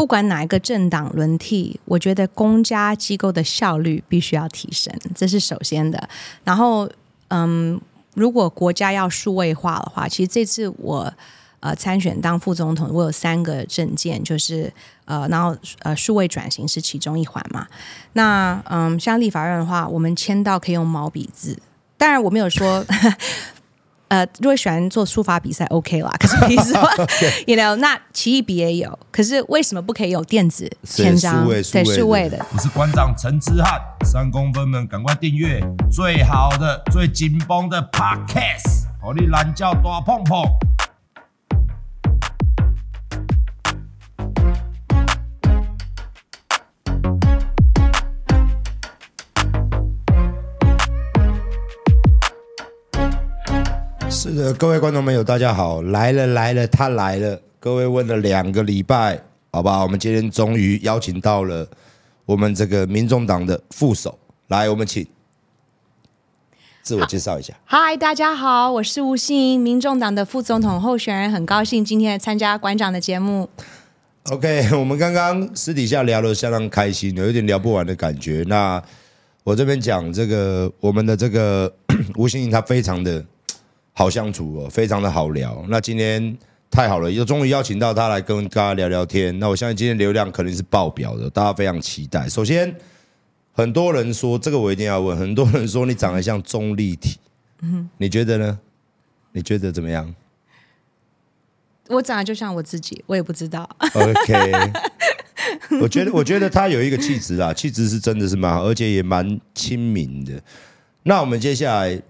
不管哪一个政党轮替，我觉得公家机构的效率必须要提升，这是首先的。然后，嗯，如果国家要数位化的话，其实这次我呃参选当副总统，我有三个证件，就是呃，然后呃，数位转型是其中一环嘛。那嗯，像立法院的话，我们签到可以用毛笔字，当然我没有说。呃，如果喜欢做书法比赛，OK 啦。可是你说，you know，那奇异笔也有。可是为什么不可以有电子签章？对，数位的。我是馆长陈之汉，三公分们赶快订阅最好的、最紧绷的 Podcast，好你懒叫大碰碰。是的，各位观众朋友，大家好，来了来了，他来了。各位问了两个礼拜，好吧，我们今天终于邀请到了我们这个民众党的副手，来，我们请自我介绍一下。嗨，大家好，我是吴欣盈，民众党的副总统候选人，很高兴今天来参加馆长的节目。OK，我们刚刚私底下聊得相当开心，有一点聊不完的感觉。那我这边讲这个，我们的这个 吴欣盈，他非常的。好相处哦，非常的好聊。那今天太好了，又终于邀请到他来跟大家聊聊天。那我相信今天流量肯定是爆表的，大家非常期待。首先，很多人说这个我一定要问，很多人说你长得像钟丽缇，嗯，你觉得呢？你觉得怎么样？我长得就像我自己，我也不知道。OK，我觉得我觉得他有一个气质啊，气质是真的是蛮好，而且也蛮亲民的。那我们接下来，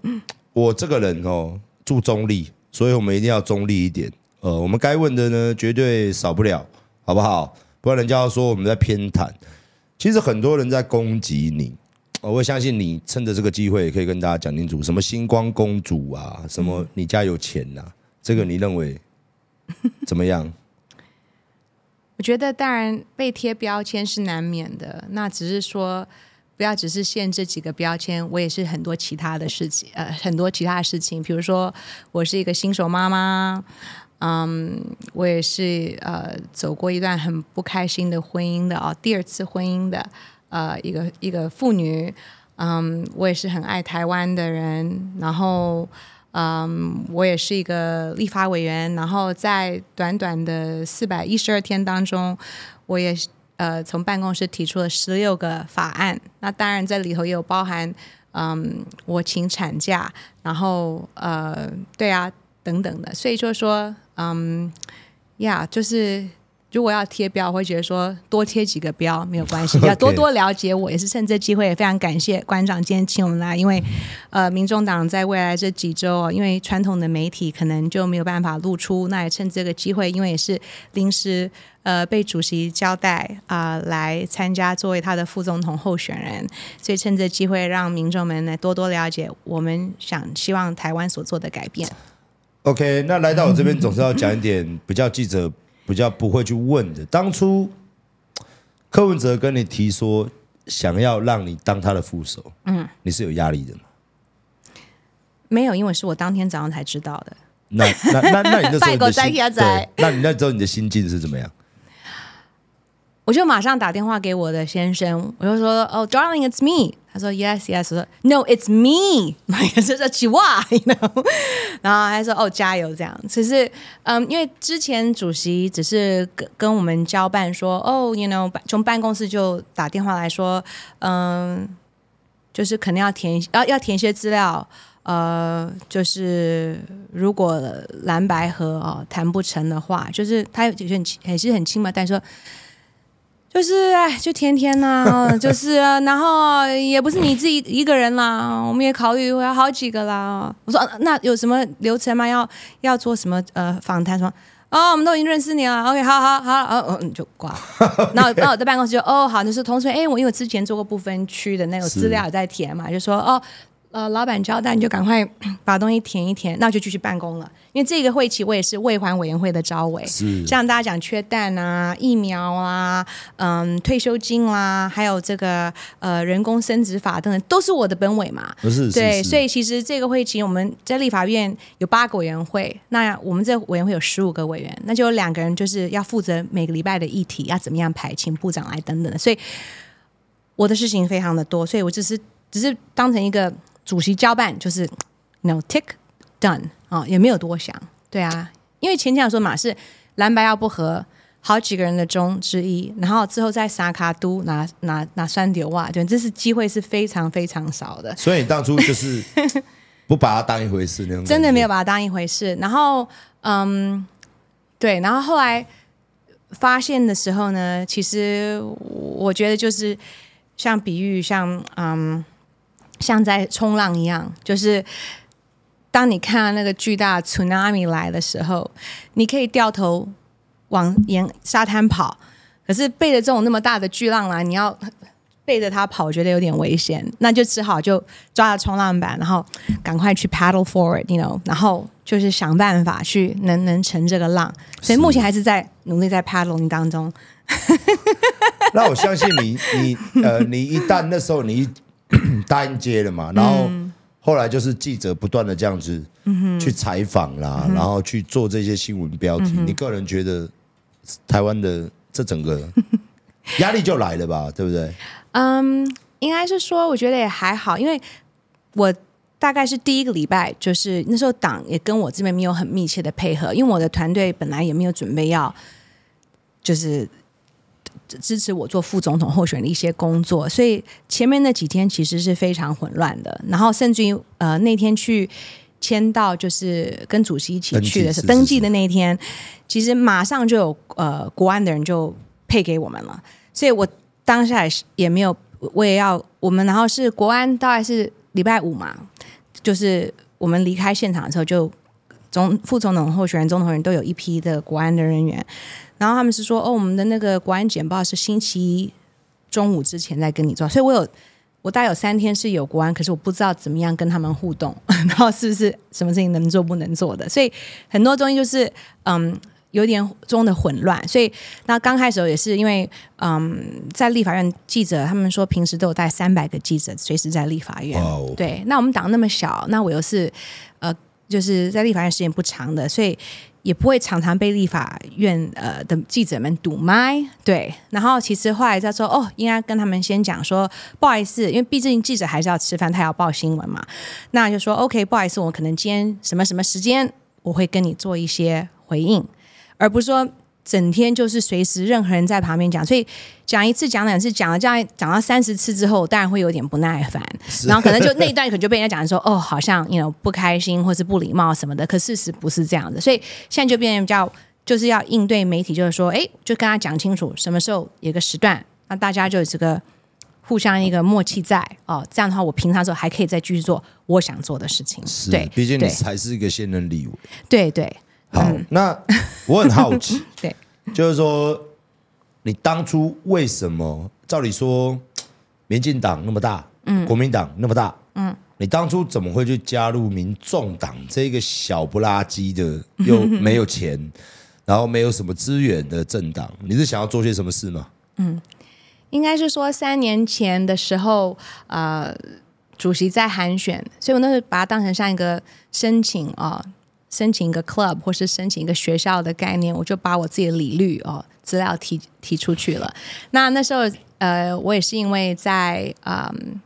我这个人哦。注中立，所以我们一定要中立一点。呃，我们该问的呢，绝对少不了，好不好？不然人家要说我们在偏袒。其实很多人在攻击你，我会相信你趁着这个机会，也可以跟大家讲清楚，什么星光公主啊，什么你家有钱呐、啊，这个你认为怎么样？我觉得当然被贴标签是难免的，那只是说。不要只是限这几个标签，我也是很多其他的事情，呃，很多其他的事情，比如说我是一个新手妈妈，嗯，我也是呃走过一段很不开心的婚姻的啊，第二次婚姻的呃一个一个妇女，嗯，我也是很爱台湾的人，然后嗯，我也是一个立法委员，然后在短短的四百一十二天当中，我也。呃，从办公室提出了十六个法案，那当然这里头也有包含，嗯，我请产假，然后呃，对啊，等等的，所以就说，嗯，呀，就是。如果要贴标，我会觉得说多贴几个标没有关系，要多多了解我。也是趁这机会，也非常感谢馆长今天请我们来，因为 呃，民众党在未来这几周，因为传统的媒体可能就没有办法露出，那也趁这个机会，因为也是临时呃被主席交代啊、呃、来参加作为他的副总统候选人，所以趁这机会让民众们来多多了解我们想希望台湾所做的改变。OK，那来到我这边总是要讲一点比较记者。比较不会去问的。当初柯文哲跟你提说想要让你当他的副手，嗯，你是有压力的吗？没有，因为是我当天早上才知道的。那那那那你那时候的心，对，那你那时候你的心境是怎么样？我就马上打电话给我的先生，我就说：“哦、oh,，Darling，it's me。”他说：“Yes, yes。”我说：“No，it's me。”他说：“起哇，you know？” 然后他说：“哦，加油！”这样。其实，嗯，因为之前主席只是跟跟我们交办说：“哦，you know，从办公室就打电话来说，嗯，就是肯定要填要要填些资料，呃，就是如果蓝白合哦谈不成的话，就是他有很也是很轻嘛，但是说。”就是哎，就天天呐、啊，就是啊，然后也不是你自己一个人啦，我们也考虑要好几个啦。我说那有什么流程吗？要要做什么呃访谈什么？哦，我们都已经认识你了。OK，好好好，哦，嗯就挂。然后然后我在办公室就哦好，就是同事哎，我因为之前做过不分区的那个资料在填嘛，就说哦呃，老板交代你就赶快把东西填一填，那就继续办公了。因为这个会期我也是未还委员会的招委，是像大家讲缺蛋啊、疫苗啊、嗯、退休金啦、啊，还有这个呃人工生殖法等等，都是我的本委嘛。不是，对，所以其实这个会期我们在立法院有八个委员会，那我们这委员会有十五个委员，那就有两个人就是要负责每个礼拜的议题要怎么样排，请部长来等等的，所以我的事情非常的多，所以我只是只是当成一个。主席交办就是 no tick done 啊、哦，也没有多想，对啊，因为前天说嘛是蓝白要不合，好几个人的中之一，然后之后在撒卡都拿拿拿三丢哇，对，这是机会是非常非常少的。所以你当初就是 不把它当一回事那种，真的没有把它当一回事。然后嗯，对，然后后来发现的时候呢，其实我觉得就是像比喻，像嗯。像在冲浪一样，就是当你看到那个巨大的 tsunami 来的时候，你可以掉头往沿沙滩跑，可是背着这种那么大的巨浪来，你要背着它跑，我觉得有点危险，那就只好就抓着冲浪板，然后赶快去 paddle forward，you know，然后就是想办法去能能乘这个浪，所以目前还是在努力在 paddling 当中。那我相信你，你呃，你一旦那时候你。答应接了嘛，然后后来就是记者不断的这样子去采访啦，然后去做这些新闻标题。你个人觉得台湾的这整个 压力就来了吧，对不对？嗯，应该是说，我觉得也还好，因为我大概是第一个礼拜，就是那时候党也跟我这边没有很密切的配合，因为我的团队本来也没有准备要，就是。支持我做副总统候选的一些工作，所以前面那几天其实是非常混乱的。然后甚至于呃那天去签到，就是跟主席一起去的时候，登记的那一天，其实马上就有呃国安的人就配给我们了。所以我当下也是也没有，我也要我们，然后是国安大概是礼拜五嘛，就是我们离开现场的时候，就总副总统候选人、总统人都有一批的国安的人员。然后他们是说，哦，我们的那个国安简报是星期一中午之前再跟你做，所以我有我大概有三天是有国安，可是我不知道怎么样跟他们互动，然后是不是什么事情能做不能做的，所以很多东西就是嗯有点中的混乱。所以那刚开始也是因为嗯在立法院记者，他们说平时都有带三百个记者随时在立法院，Wow. 对，那我们党那么小，那我又是呃就是在立法院时间不长的，所以。也不会常常被立法院呃的记者们堵麦，对。然后其实后来他说，哦，应该跟他们先讲说，不好意思，因为毕竟记者还是要吃饭，他要报新闻嘛。那就说，OK，不好意思，我可能今天什么什么时间我会跟你做一些回应，而不是说。整天就是随时任何人在旁边讲，所以讲一次讲两次讲了这样讲到三十次之后，当然会有点不耐烦，然后可能就那一段可能就被人家讲说哦，好像你 you know 不开心或是不礼貌什么的，可事实不是这样的，所以现在就变得比较就是要应对媒体，就是说哎，就跟他讲清楚什么时候有个时段，那大家就有这个互相一个默契在哦，这样的话我平常时候还可以再继续做我想做的事情，是对，毕竟你才是一个现任立委，对对。好，嗯、那我很好奇，对，就是说，你当初为什么？照理说，民进党那么大，嗯，国民党那么大，嗯，你当初怎么会去加入民众党这个小不拉几的，又没有钱，嗯、然后没有什么资源的政党？你是想要做些什么事吗？嗯，应该是说三年前的时候，呃，主席在函选，所以我那时候把它当成像一个申请啊。呃申请一个 club 或是申请一个学校的概念，我就把我自己的履历哦资料提提出去了。那那时候呃，我也是因为在嗯，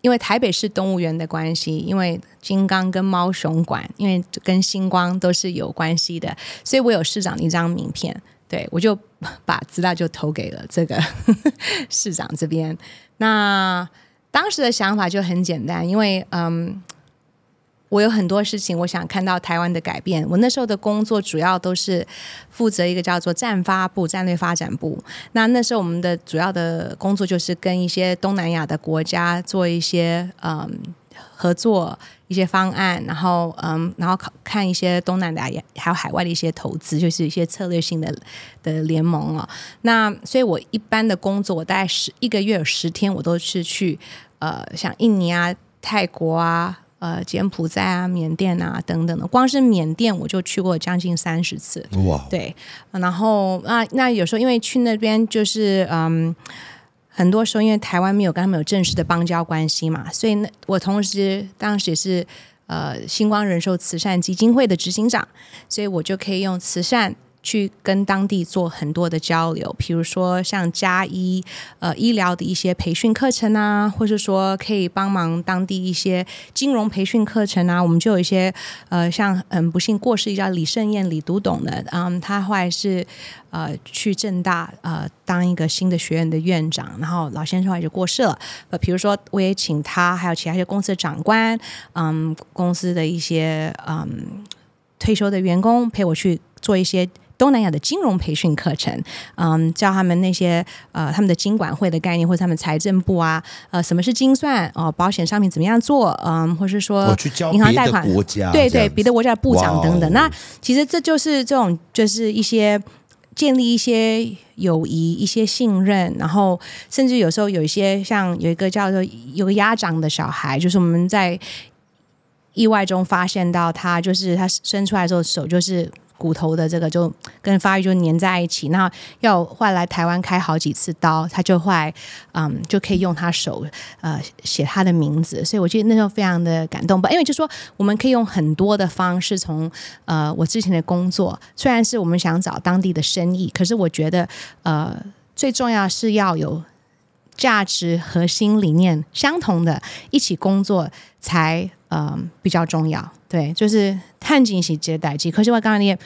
因为台北市动物园的关系，因为金刚跟猫熊馆，因为跟星光都是有关系的，所以我有市长的一张名片，对，我就把资料就投给了这个 市长这边。那当时的想法就很简单，因为嗯。我有很多事情，我想看到台湾的改变。我那时候的工作主要都是负责一个叫做战发部战略发展部。那那时候我们的主要的工作就是跟一些东南亚的国家做一些嗯合作一些方案，然后嗯然后看一些东南亚还有海外的一些投资，就是一些策略性的的联盟啊。那所以我一般的工作，我大概十一个月有十天，我都是去呃像印尼啊。泰国啊。呃，柬埔寨啊、缅甸啊等等的，光是缅甸我就去过将近三十次。哇！对，然后那那有时候因为去那边就是嗯，很多时候因为台湾没有跟他们有正式的邦交关系嘛，所以那我同时当时也是呃星光人寿慈善基金会的执行长，所以我就可以用慈善。去跟当地做很多的交流，比如说像加医呃医疗的一些培训课程啊，或是说可以帮忙当地一些金融培训课程啊。我们就有一些呃，像很不幸过世叫李盛燕李读懂的，嗯，他后来是呃去正大呃当一个新的学院的院长，然后老先生后来就过世了。呃，比如说我也请他，还有其他一些公司的长官，嗯，公司的一些嗯退休的员工陪我去做一些。东南亚的金融培训课程，嗯，教他们那些呃他们的金管会的概念，或者他们财政部啊，呃，什么是精算哦，保险商品怎么样做，嗯，或是说银行贷款，对对，别的国家的部长等等。那其实这就是这种，就是一些建立一些友谊、一些信任，然后甚至有时候有一些像有一个叫做有个鸭掌的小孩，就是我们在意外中发现到他，就是他伸出来之后手就是。骨头的这个就跟发育就粘在一起，那要换来台湾开好几次刀，他就会嗯就可以用他手呃写他的名字，所以我觉得那时候非常的感动吧，因为就说我们可以用很多的方式从呃我之前的工作，虽然是我们想找当地的生意，可是我觉得呃最重要是要有价值核心理念相同的，一起工作才嗯、比较重要。对，就是探紧喜接待机。可是我刚刚你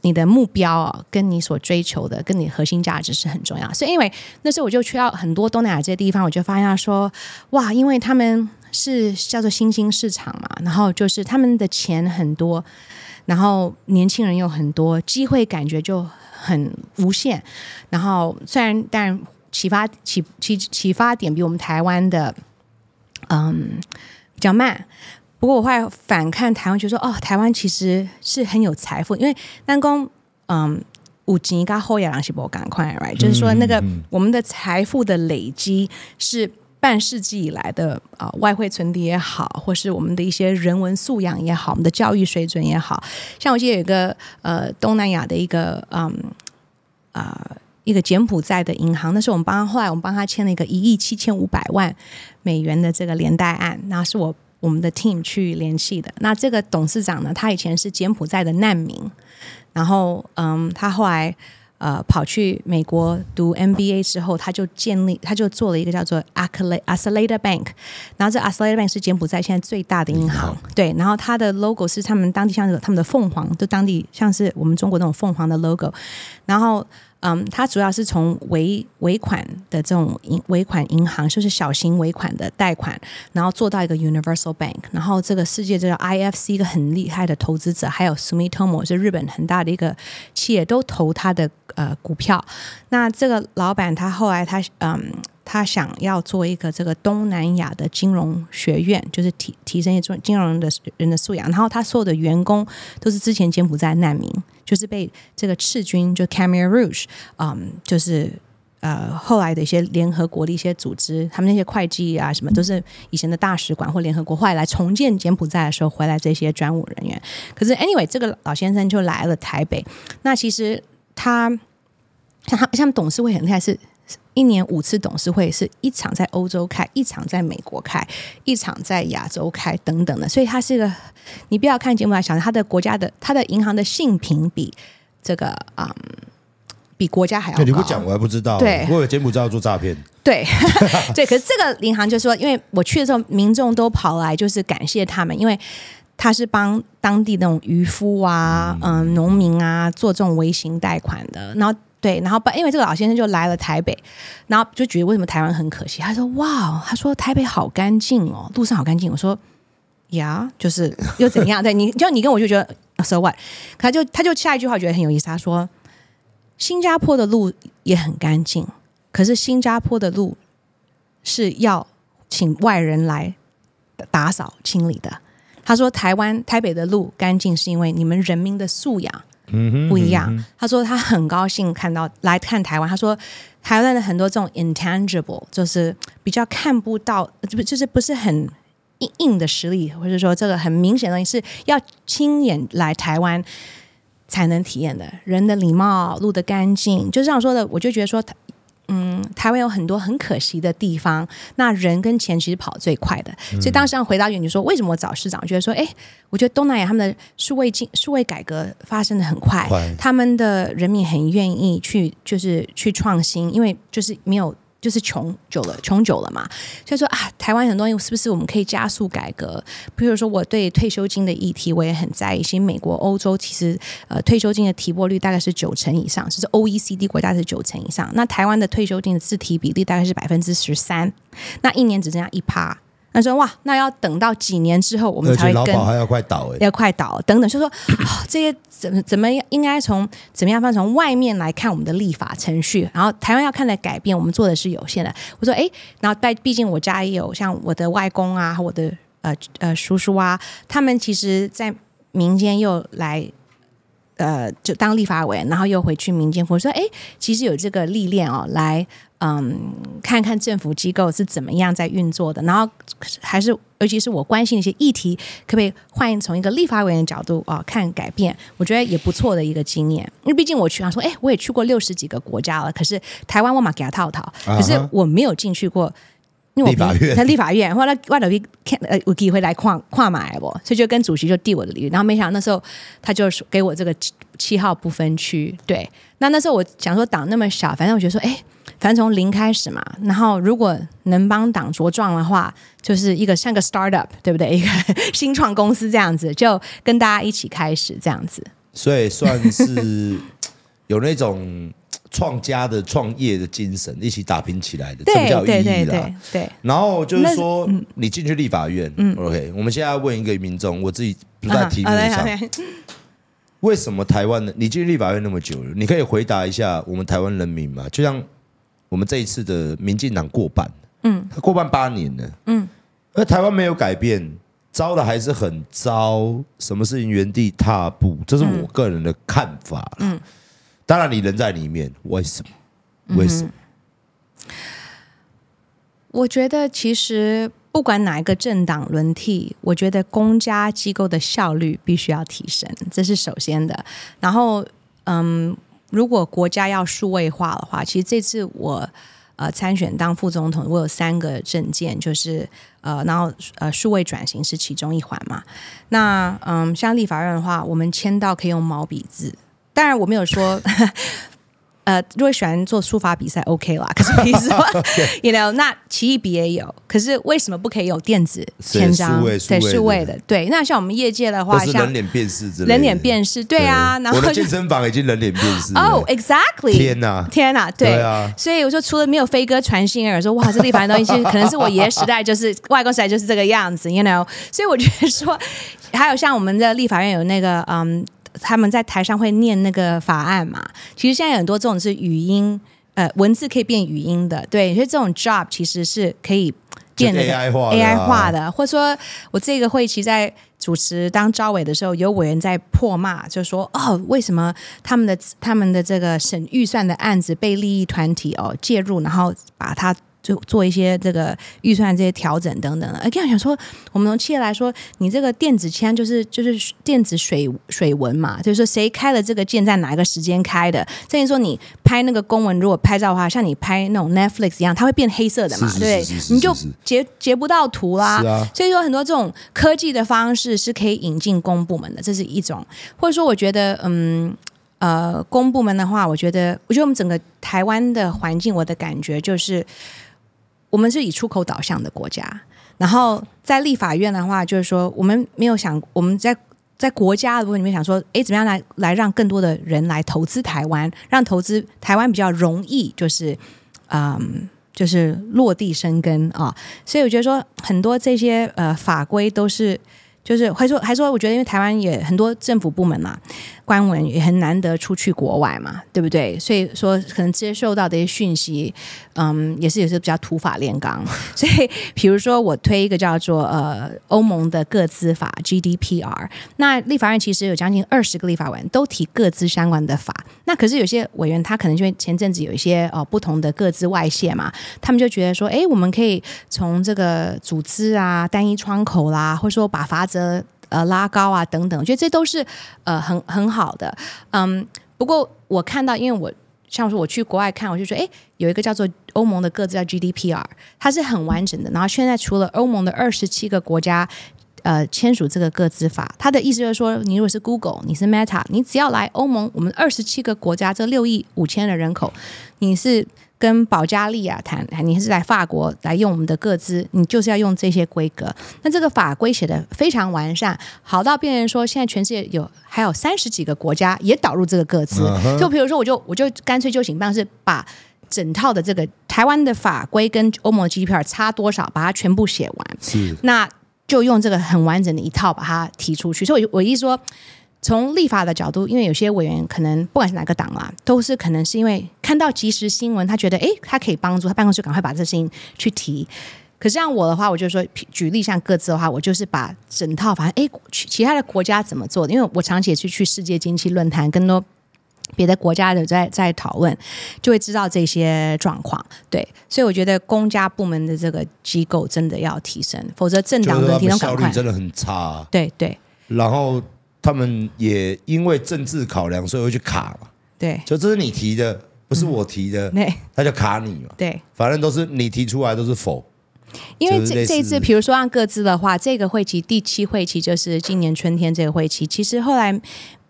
你的目标啊，跟你所追求的，跟你核心价值是很重要。所以因为那时候我就去到很多东南亚这些地方，我就发现说，哇，因为他们是叫做新兴市场嘛，然后就是他们的钱很多，然后年轻人又很多，机会感觉就很无限。然后虽然但启发启启启发点比我们台湾的嗯比较慢。不过我后来反看台湾，就说哦，台湾其实是很有财富，因为南宫嗯，五级跟后亚郎西伯赶快，right？就是说那个我们的财富的累积是半世纪以来的啊、呃，外汇存底也好，或是我们的一些人文素养也好，我们的教育水准也好，像我记得有一个呃东南亚的一个嗯啊、呃、一个柬埔寨的银行，那是我们帮他后来我们帮他签了一个一亿七千五百万美元的这个连带案，那是我。我们的 team 去联系的。那这个董事长呢，他以前是柬埔寨的难民，然后嗯，他后来呃跑去美国读 MBA 之后，他就建立，他就做了一个叫做 Accelerator Bank，然后这 Accelerator Bank 是柬埔寨现在最大的银行，对，然后它的 logo 是他们当地像他们的凤凰，就当地像是我们中国那种凤凰的 logo，然后。嗯，它主要是从尾尾款的这种银尾款银行，就是小型尾款的贷款，然后做到一个 Universal Bank，然后这个世界这个 IFC 一个很厉害的投资者，还有 Sumitomo 是日本很大的一个企业，都投他的呃股票。那这个老板他后来他嗯。他想要做一个这个东南亚的金融学院，就是提提升一种金融的人的素养。然后他所有的员工都是之前柬埔寨难民，就是被这个赤军就 Khmer Rouge，嗯，就是呃后来的一些联合国的一些组织，他们那些会计啊什么都是以前的大使馆或联合国后来来重建柬埔寨的时候回来这些专务人员。可是 anyway，这个老先生就来了台北。那其实他像他像董事会很厉害是。一年五次董事会，是一场在欧洲开，一场在美国开，一场在亚洲开，等等的。所以它是一个，你不要看节目来想，它的国家的，它的银行的性评比这个啊、嗯，比国家还要高。你不讲我还不知道。对，我有柬埔寨要做诈骗。对，对。可是这个银行就说，因为我去的时候，民众都跑来就是感谢他们，因为他是帮当地那种渔夫啊、嗯农民啊做这种微型贷款的，然后。对，然后把因为这个老先生就来了台北，然后就觉得为什么台湾很可惜？他说：“哇，他说台北好干净哦，路上好干净。”我说：“呀，就是又怎样？对你，就你跟我就觉得 so what？他就他就下一句话觉得很有意思，他说：“新加坡的路也很干净，可是新加坡的路是要请外人来打扫清理的。”他说：“台湾台北的路干净是因为你们人民的素养。”嗯，不一样。他说他很高兴看到来看台湾。他说台湾的很多这种 intangible，就是比较看不到，就就是不是很硬硬的实力，或者说这个很明显的东西是要亲眼来台湾才能体验的。人的礼貌，路的干净，就像我说的，我就觉得说，嗯，台湾有很多很可惜的地方，那人跟钱其实跑最快的。嗯、所以当时要回答你说，为什么我找市长？我觉得说，哎，我觉得东南亚他们的数位进数位改革发生的很快，快他们的人民很愿意去，就是去创新，因为就是没有。就是穷久了，穷久了嘛，所以说啊，台湾很多东西是不是我们可以加速改革？比如说，我对退休金的议题我也很在意。其实美国、欧洲其实呃退休金的提拨率大概是九成以上，就是 OECD 国家是九成以上。那台湾的退休金的自提比例大概是百分之十三，那一年只剩下一趴。他说：“哇，那要等到几年之后，我们才会跟，还要快倒哎，要快倒等等。就说、哦、这些怎么怎么应该从怎么样方从外面来看我们的立法程序，然后台湾要看的改变，我们做的是有限的。我说哎，然后但毕竟我家也有像我的外公啊，我的呃呃叔叔啊，他们其实在民间又来呃就当立法委员，然后又回去民间服务。说哎，其实有这个历练哦，来。”嗯，看看政府机构是怎么样在运作的，然后还是尤其是我关心的一些议题，可不可以换从一个立法委员的角度啊、哦、看改变？我觉得也不错的一个经验。因为毕竟我去，啊说，哎，我也去过六十几个国家了，可是台湾我马给他套套，可是我没有进去过，因为我在立法院，后来外头看呃，我机会来跨跨买不，所以就跟主席就递我的礼，然后没想到那时候他就给我这个七号不分区，对，那那时候我想说党那么小，反正我觉得说，哎。反正从零开始嘛，然后如果能帮党茁壮的话，就是一个像个 startup，对不对？一个新创公司这样子，就跟大家一起开始这样子。所以算是有那种创家的创业的精神，一起打拼起来的，这比较有意义啦。对然后就是说，你进去立法院，嗯，OK。我们现在要问一个民众，我自己不在题目上，为什么台湾的你进去立法院那么久了？你可以回答一下我们台湾人民嘛？就像。我们这一次的民进党过半，嗯，他过半八年了，嗯，而台湾没有改变，糟的还是很糟，什么事情原地踏步，这是我个人的看法，嗯，当然你人在里面，为什么？为什么？我觉得其实不管哪一个政党轮替，我觉得公家机构的效率必须要提升，这是首先的。然后，嗯。如果国家要数位化的话，其实这次我呃参选当副总统，我有三个证件，就是呃，然后呃数位转型是其中一环嘛。那嗯，像立法院的话，我们签到可以用毛笔字，当然我没有说。呃，如果喜欢做书法比赛，OK 啦。可是比如说，you know，那奇异笔也有，可是为什么不可以有电子签章？对，数位的，对。那像我们业界的话，像人脸辨识之类，人脸辨识，对啊。然后我的健身房已经人脸辨识。哦，exactly。天哪，天哪，对啊。所以我说，除了没有飞哥传信而，说哇，这立法东西，可能是我爷爷时代，就是外公时代就是这个样子，you know。所以我觉得说，还有像我们的立法院有那个嗯。他们在台上会念那个法案嘛？其实现在有很多这种是语音，呃，文字可以变语音的，对，所以这种 job 其实是可以变得 AI 化 AI 化的。或者说我这个会其实在主持当招委的时候，有委员在破骂，就说哦，为什么他们的他们的这个审预算的案子被利益团体哦介入，然后把它。就做一些这个预算这些调整等等的。哎，这样想说，我们从企业来说，你这个电子签就是就是电子水水文嘛，就是说谁开了这个键，在哪一个时间开的。甚至说你拍那个公文，如果拍照的话，像你拍那种 Netflix 一样，它会变黑色的嘛，对，你就截截不到图啦。所以说很多这种科技的方式是可以引进公部门的，这是一种。或者说，我觉得，嗯呃，公部门的话，我觉得，我觉得我们整个台湾的环境，我的感觉就是。我们是以出口导向的国家，然后在立法院的话，就是说我们没有想我们在在国家的部分里面想说，哎，怎么样来来让更多的人来投资台湾，让投资台湾比较容易，就是嗯，就是落地生根啊。所以我觉得说很多这些呃法规都是就是还说还说，我觉得因为台湾也很多政府部门嘛，官文也很难得出去国外嘛，对不对？所以说可能接受到的一些讯息，嗯，也是有些比较土法炼钢。所以比如说我推一个叫做呃欧盟的个资法 GDPR，那立法院其实有将近二十个立法委都提个资相关的法。那可是有些委员他可能就前阵子有一些呃不同的个资外泄嘛，他们就觉得说，哎，我们可以从这个组织啊、单一窗口啦，或者说把法子。呃呃，拉高啊，等等，我觉得这都是呃很很好的。嗯，不过我看到，因为我像我说我去国外看，我就说，哎，有一个叫做欧盟的个资叫 GDPR，它是很完整的。然后现在除了欧盟的二十七个国家呃签署这个个资法，它的意思就是说，你如果是 Google，你是 Meta，你只要来欧盟，我们二十七个国家这六亿五千的人口，你是。跟保加利亚谈，你是来法国来用我们的各资，你就是要用这些规格。那这个法规写的非常完善，好到变成说，现在全世界有还有三十几个国家也导入这个各资。Uh huh. 就比如说，我就我就干脆就请办公室把整套的这个台湾的法规跟欧盟的 GDPR 差多少，把它全部写完。是，那就用这个很完整的一套把它提出去。所以我，我我意思说。从立法的角度，因为有些委员可能不管是哪个党啦，都是可能是因为看到即时新闻，他觉得诶，他可以帮助他办公室赶快把这事情去提。可是像我的话，我就说举例像各自的话，我就是把整套反正诶，其他的国家怎么做的，因为我长期也是去世界经济论坛，更多别的国家的在在讨论，就会知道这些状况。对，所以我觉得公家部门的这个机构真的要提升，否则政党的提升效率真的很差啊。对对，然后。他们也因为政治考量，所以会去卡嘛。对，就这是你提的，不是我提的，对、嗯，他就卡你嘛。对，反正都是你提出来都是否。因为这这一次，比如说按各自的话，这个会期第七会期就是今年春天这个会期，其实后来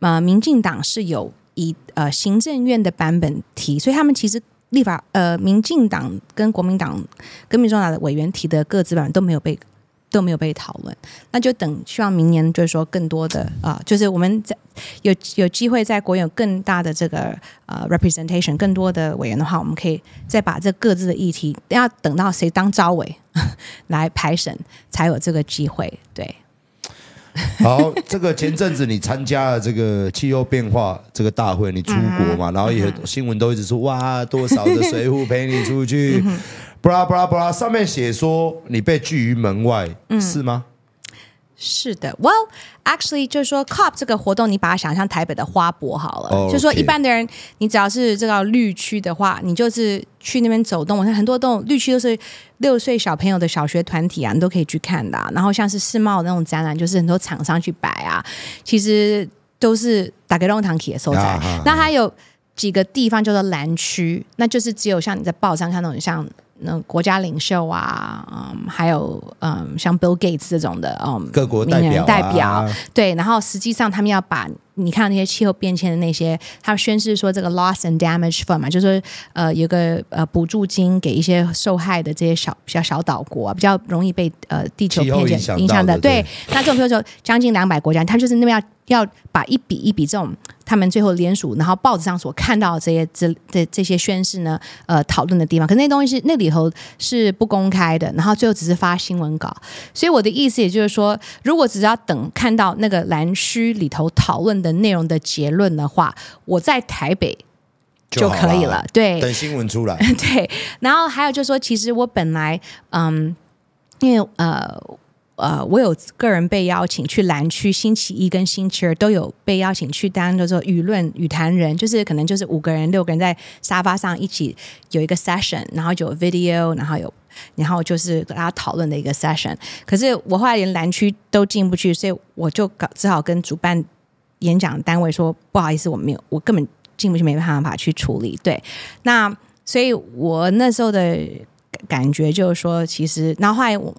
呃，民进党是有以呃行政院的版本提，所以他们其实立法呃，民进党跟国民党跟民众党的委员提的各自版本都没有被。都没有被讨论，那就等希望明年就是说更多的啊、呃，就是我们在有有机会在国有更大的这个呃 representation，更多的委员的话，我们可以再把这各自的议题，要等到谁当招委 来排审，才有这个机会。对，好，这个前阵子你参加了这个气候变化这个大会，你出国嘛，嗯、然后也新闻都一直说哇，多少的水户陪你出去。布拉布拉布拉，上面写说你被拒于门外，嗯、是吗？是的，Well, actually，就是说 COP 这个活动，你把它想象台北的花博好了。Oh, 就是说一般的人，你只要是这个绿区的话，你就是去那边走动。我看很多动绿区都是六岁小朋友的小学团体啊，你都可以去看的、啊。然后像是世贸那种展览，就是很多厂商去摆啊，其实都是大概弄堂企业收藏。那还有几个地方叫做蓝区，那就是只有像你在报上看那种像。那国家领袖啊，嗯，还有嗯，像 Bill Gates 这种的，嗯，各国代表、啊、代表，对，然后实际上他们要把。你看那些气候变迁的那些，他宣誓说这个 loss and damage fund 嘛，就是说呃有个呃补助金给一些受害的这些小比较小岛国啊，比较容易被呃地球变迁影响的。对，对那这种比如说将近两百国家，他就是那边要要把一笔一笔这种他们最后联署，然后报纸上所看到的这些这这这些宣誓呢，呃讨论的地方，可是那东西是那里头是不公开的，然后最后只是发新闻稿。所以我的意思也就是说，如果只是要等看到那个蓝区里头讨论的。的内容的结论的话，我在台北就可以了。对，等新闻出来。对，然后还有就是说，其实我本来嗯，因为呃呃，我有个人被邀请去蓝区，星期一跟星期二都有被邀请去当叫做舆论与谈人，就是可能就是五个人、六个人在沙发上一起有一个 session，然后就有 video，然后有然后就是跟大家讨论的一个 session。可是我后来连蓝区都进不去，所以我就搞只好跟主办。演讲单位说不好意思，我没有，我根本进不去，没办法去处理。对，那所以我那时候的感觉就是说，其实，然后后来我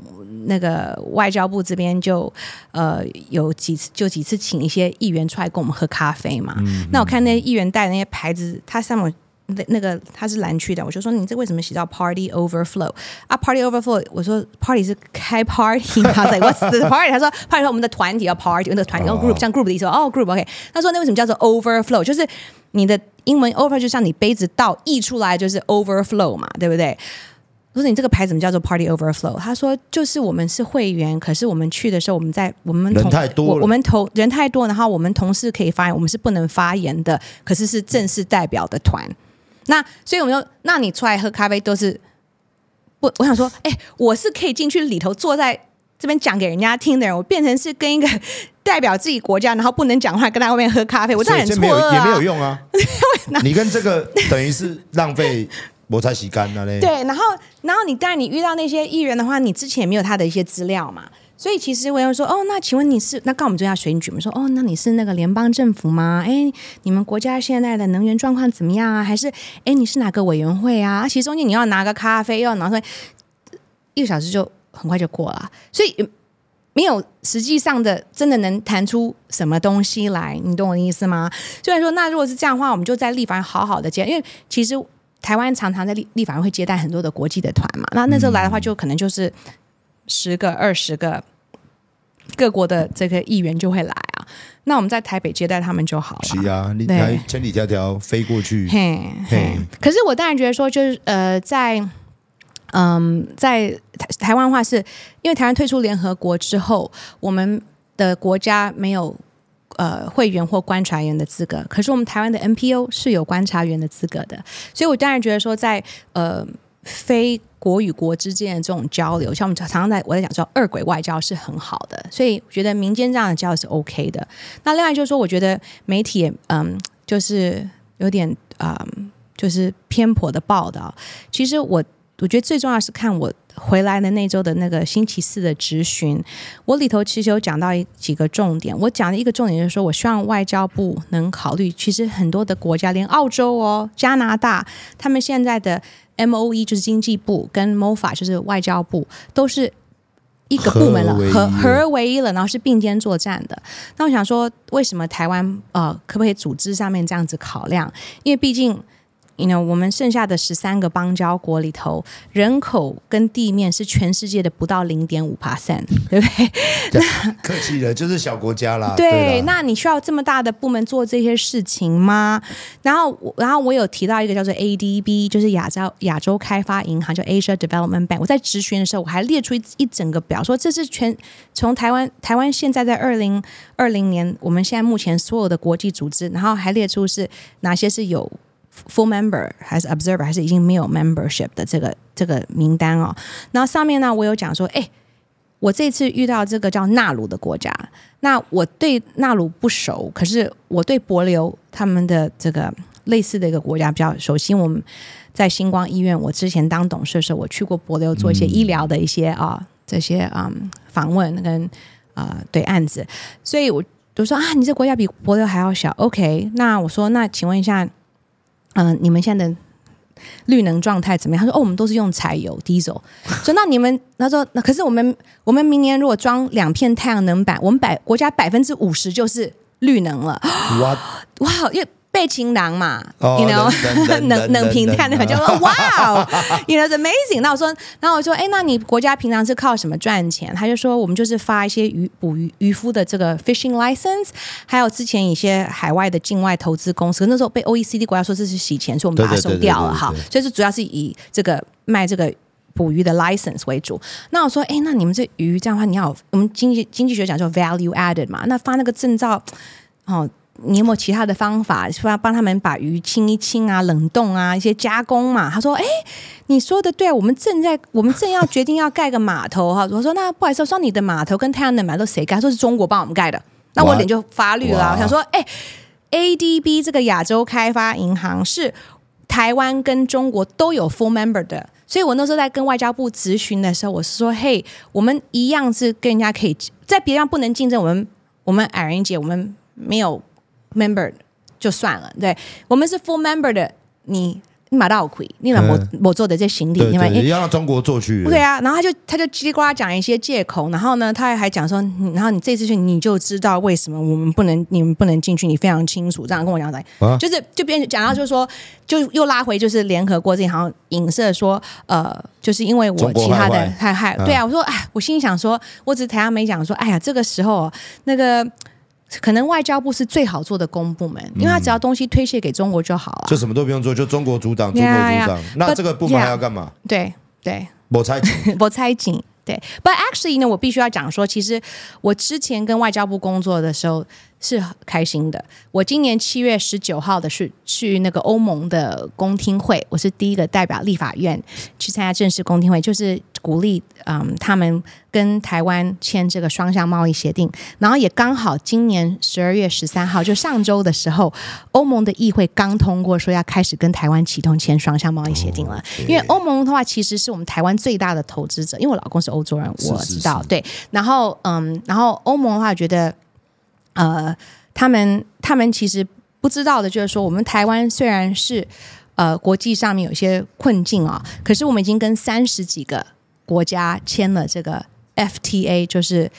那个外交部这边就呃有几次，就几次请一些议员出来跟我们喝咖啡嘛。嗯嗯，那我看那些议员带的那些牌子，他上面。那那个他是蓝区的，我就说你这为什么写到 Party Overflow 啊？Party Overflow，我说 Party 是开 Party，他 在 What's the Party？他说 Party 说我们的团体要 Party，那个团体叫 Group，像 Group 的意思哦，Group OK。他说那为什么叫做 Overflow？就是你的英文 Over 就像你杯子倒溢出来就是 Overflow 嘛，对不对？我说你这个牌怎么叫做 Party Overflow？他说就是我们是会员，可是我们去的时候，我们在我们人太多我，我们同人太多，然后我们同事可以发言，我们是不能发言的，可是是正式代表的团。那所以我们说，那你出来喝咖啡都是不？我想说，哎、欸，我是可以进去里头坐在这边讲给人家听的人，我变成是跟一个 代表自己国家，然后不能讲话，跟他外面喝咖啡，我这样很错愕啊，也没有用啊。你跟这个等于是浪费。摩擦洗干了嘞。对，然后，然后你当然你遇到那些艺人的话，你之前也没有他的一些资料嘛，所以其实我要说，哦，那请问你是？那刚我们就要选举嘛，说，哦，那你是那个联邦政府吗？哎，你们国家现在的能源状况怎么样啊？还是，哎，你是哪个委员会啊？其实中间你要拿个咖啡，又要拿出来，一个小时就很快就过了，所以没有实际上的真的能谈出什么东西来，你懂我的意思吗？虽然说，那如果是这样的话，我们就在立法好好的接，因为其实。台湾常常在立立法院会接待很多的国际的团嘛，那那时候来的话，就可能就是十个、二十个各国的这个议员就会来啊。那我们在台北接待他们就好了。是啊，你来千里迢迢飞过去。嘿，嘿。可是我当然觉得说，就是呃，在嗯，在台台湾话，是因为台湾退出联合国之后，我们的国家没有。呃，会员或观察员的资格，可是我们台湾的 NPO 是有观察员的资格的，所以我当然觉得说在，在呃非国与国之间的这种交流，像我们常常在我在讲说二轨外交是很好的，所以我觉得民间这样的交流是 OK 的。那另外就是说，我觉得媒体嗯，就是有点嗯，就是偏颇的报道。其实我我觉得最重要是看我。回来的那周的那个星期四的质询，我里头其实有讲到几个重点。我讲的一个重点就是说，我希望外交部能考虑，其实很多的国家，连澳洲哦、加拿大，他们现在的 M O E 就是经济部跟 MOFA 就是外交部，都是一个部门了，合合而为一了，然后是并肩作战的。那我想说，为什么台湾呃，可不可以组织上面这样子考量？因为毕竟。You know, 我们剩下的十三个邦交国里头，人口跟地面是全世界的不到零点五 percent，对不对？那客气了，就是小国家啦。对，对啦，那你需要这么大的部门做这些事情吗？然后，然后我有提到一个叫做 ADB，就是亚洲亚洲开发银行，叫 Asia Development Bank。我在质询的时候，我还列出一一整个表，说这是全从台湾台湾现在在二零二零年，我们现在目前所有的国际组织，然后还列出是哪些是有。Full member 还是 observer 还是已经没有 membership 的这个这个名单哦，然后上面呢，我有讲说，哎，我这次遇到这个叫纳鲁的国家，那我对纳鲁不熟，可是我对博琉他们的这个类似的一个国家比较熟悉。我们在星光医院，我之前当董事的时候，我去过博琉做一些医疗的一些啊、嗯、这些啊、嗯、访问跟啊、呃、对案子，所以我就说啊，你这国家比博琉还要小，OK？那我说，那请问一下。嗯、呃，你们现在的绿能状态怎么样？他说：“哦，我们都是用柴油 diesel。”说：“那你们？”他说：“那可是我们，我们明年如果装两片太阳能板，我们百国家百分之五十就是绿能了。” What? 哇！因为被情郎嘛，you know，能能 平淡的就说 哇哦，you know，it's amazing。那我说，然后我说，哎，那你国家平常是靠什么赚钱？他就说，我们就是发一些渔捕鱼渔夫的这个 fishing license，还有之前一些海外的境外投资公司，那时候被 OECD 国家说这是洗钱，所以我们把它收掉了哈。所以是主要是以这个卖这个捕鱼的 license 为主。那我说，哎，那你们这鱼这样的话，你要我们经济经济学讲叫 value added 嘛？那发那个证照哦。你有没有其他的方法，说要帮他们把鱼清一清啊、冷冻啊、一些加工嘛？他说：“哎，你说的对，我们正在，我们正要决定要盖个码头哈。”我说：“那不好意思，我说你的码头跟太阳能板都谁盖？”他说：“是中国帮我们盖的。”那我脸就发绿了。我想说：“哎，ADB 这个亚洲开发银行是台湾跟中国都有 full member 的，所以我那时候在跟外交部咨询的时候，我是说：‘嘿，我们一样是跟人家可以在别人不能竞争，我们我们矮人一截，我们没有。” Member 就算了，对，我们是 full member 的，你你马到亏，你让我我做的这行李，你们也要让中国做去，对啊，然后他就他就叽里呱啦讲一些借口，然后呢，他还讲说，然后你这次去你就知道为什么我们不能，你们不能进去，你非常清楚，这样跟我讲来，啊、就是就别人讲到就是说，就又拉回就是联合国这里好像影射说，呃，就是因为我其他的害害，对啊，我说哎，我心里想说，我只是台上没讲说，哎呀，这个时候那个。可能外交部是最好做的公部门，因为他只要东西推卸给中国就好了，就什么都不用做，就中国主掌，中国主掌。那这个部门还要干嘛？对对，我猜我猜紧。对，But actually 呢，我必须要讲说，其实我之前跟外交部工作的时候是开心的。我今年七月十九号的是去那个欧盟的公听会，我是第一个代表立法院去参加正式公听会，就是鼓励嗯他们跟台湾签这个双向贸易协定。然后也刚好今年十二月十三号，就上周的时候，欧盟的议会刚通过说要开始跟台湾启动签双向贸易协定了。因为欧盟的话，其实是我们台湾最大的投资者，因为我老公是欧洲人，我知道。对，然后嗯，然后欧盟的话，觉得。呃，他们他们其实不知道的，就是说，我们台湾虽然是呃国际上面有些困境啊，可是我们已经跟三十几个国家签了这个 FTA，就是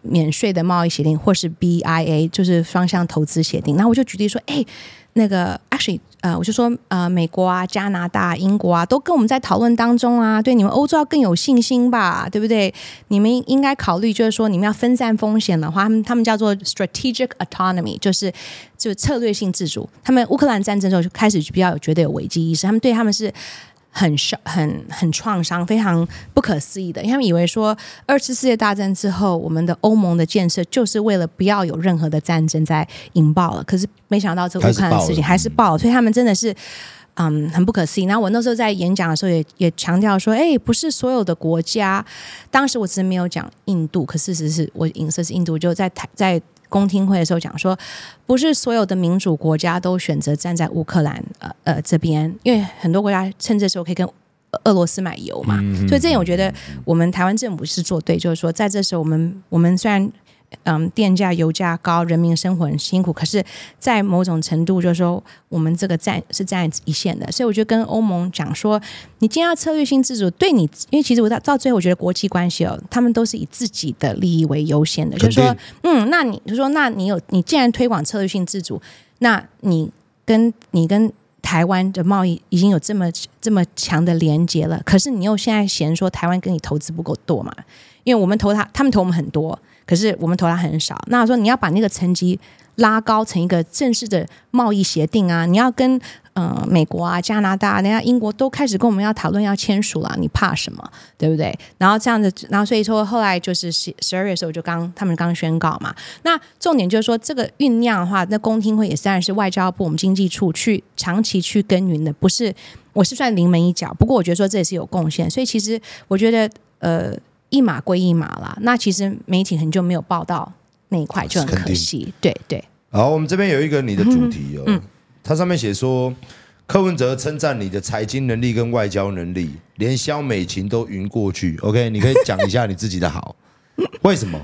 免税的贸易协定，或是 BIA，就是双向投资协定。那我就举例说，哎。那个，actually，呃，我就说，呃，美国啊、加拿大、英国啊，都跟我们在讨论当中啊。对，你们欧洲要更有信心吧，对不对？你们应该考虑，就是说，你们要分散风险的话，他们他们叫做 strategic autonomy，就是就策略性自主。他们乌克兰战争之后就开始比较有绝对有危机意识，他们对他们是。很伤、很很创伤，非常不可思议的。因为他们以为说，二次世界大战之后，我们的欧盟的建设就是为了不要有任何的战争在引爆了。可是没想到这个乌克兰的事情还是爆了，所以他们真的是嗯很不可思议。然后我那时候在演讲的时候也也强调说，哎，不是所有的国家，当时我只是没有讲印度，可事实是我影射是印度，就在台在。公听会的时候讲说，不是所有的民主国家都选择站在乌克兰呃呃这边，因为很多国家趁这时候可以跟俄罗斯买油嘛，所以这点我觉得我们台湾政府是做对，就是说在这时候我们我们虽然。嗯，电价、油价高，人民生活很辛苦。可是，在某种程度，就是说，我们这个站是站在一线的。所以，我就跟欧盟讲说，你既然要策略性自主，对你，因为其实我到到最后，我觉得国际关系哦，他们都是以自己的利益为优先的。就是说，嗯，那你就说，那你有，你既然推广策略性自主，那你跟你跟台湾的贸易已经有这么这么强的连接了，可是你又现在嫌说台湾跟你投资不够多嘛？因为我们投他，他们投我们很多。可是我们投他很少，那说你要把那个层级拉高成一个正式的贸易协定啊，你要跟呃美国啊、加拿大、人家英国都开始跟我们要讨论要签署了，你怕什么？对不对？然后这样子，然后所以说后来就是十十二月的时候就刚他们刚宣告嘛。那重点就是说这个酝酿的话，那公听会也当然是外交部我们经济处去长期去耕耘的，不是我是算临门一脚，不过我觉得说这也是有贡献，所以其实我觉得呃。一码归一码啦，那其实媒体很久没有报道那一块，就很可惜。对对。好，我们这边有一个你的主题哦，它上面写说柯文哲称赞你的财经能力跟外交能力，连肖美琴都晕过去。OK，你可以讲一下你自己的好，为什么？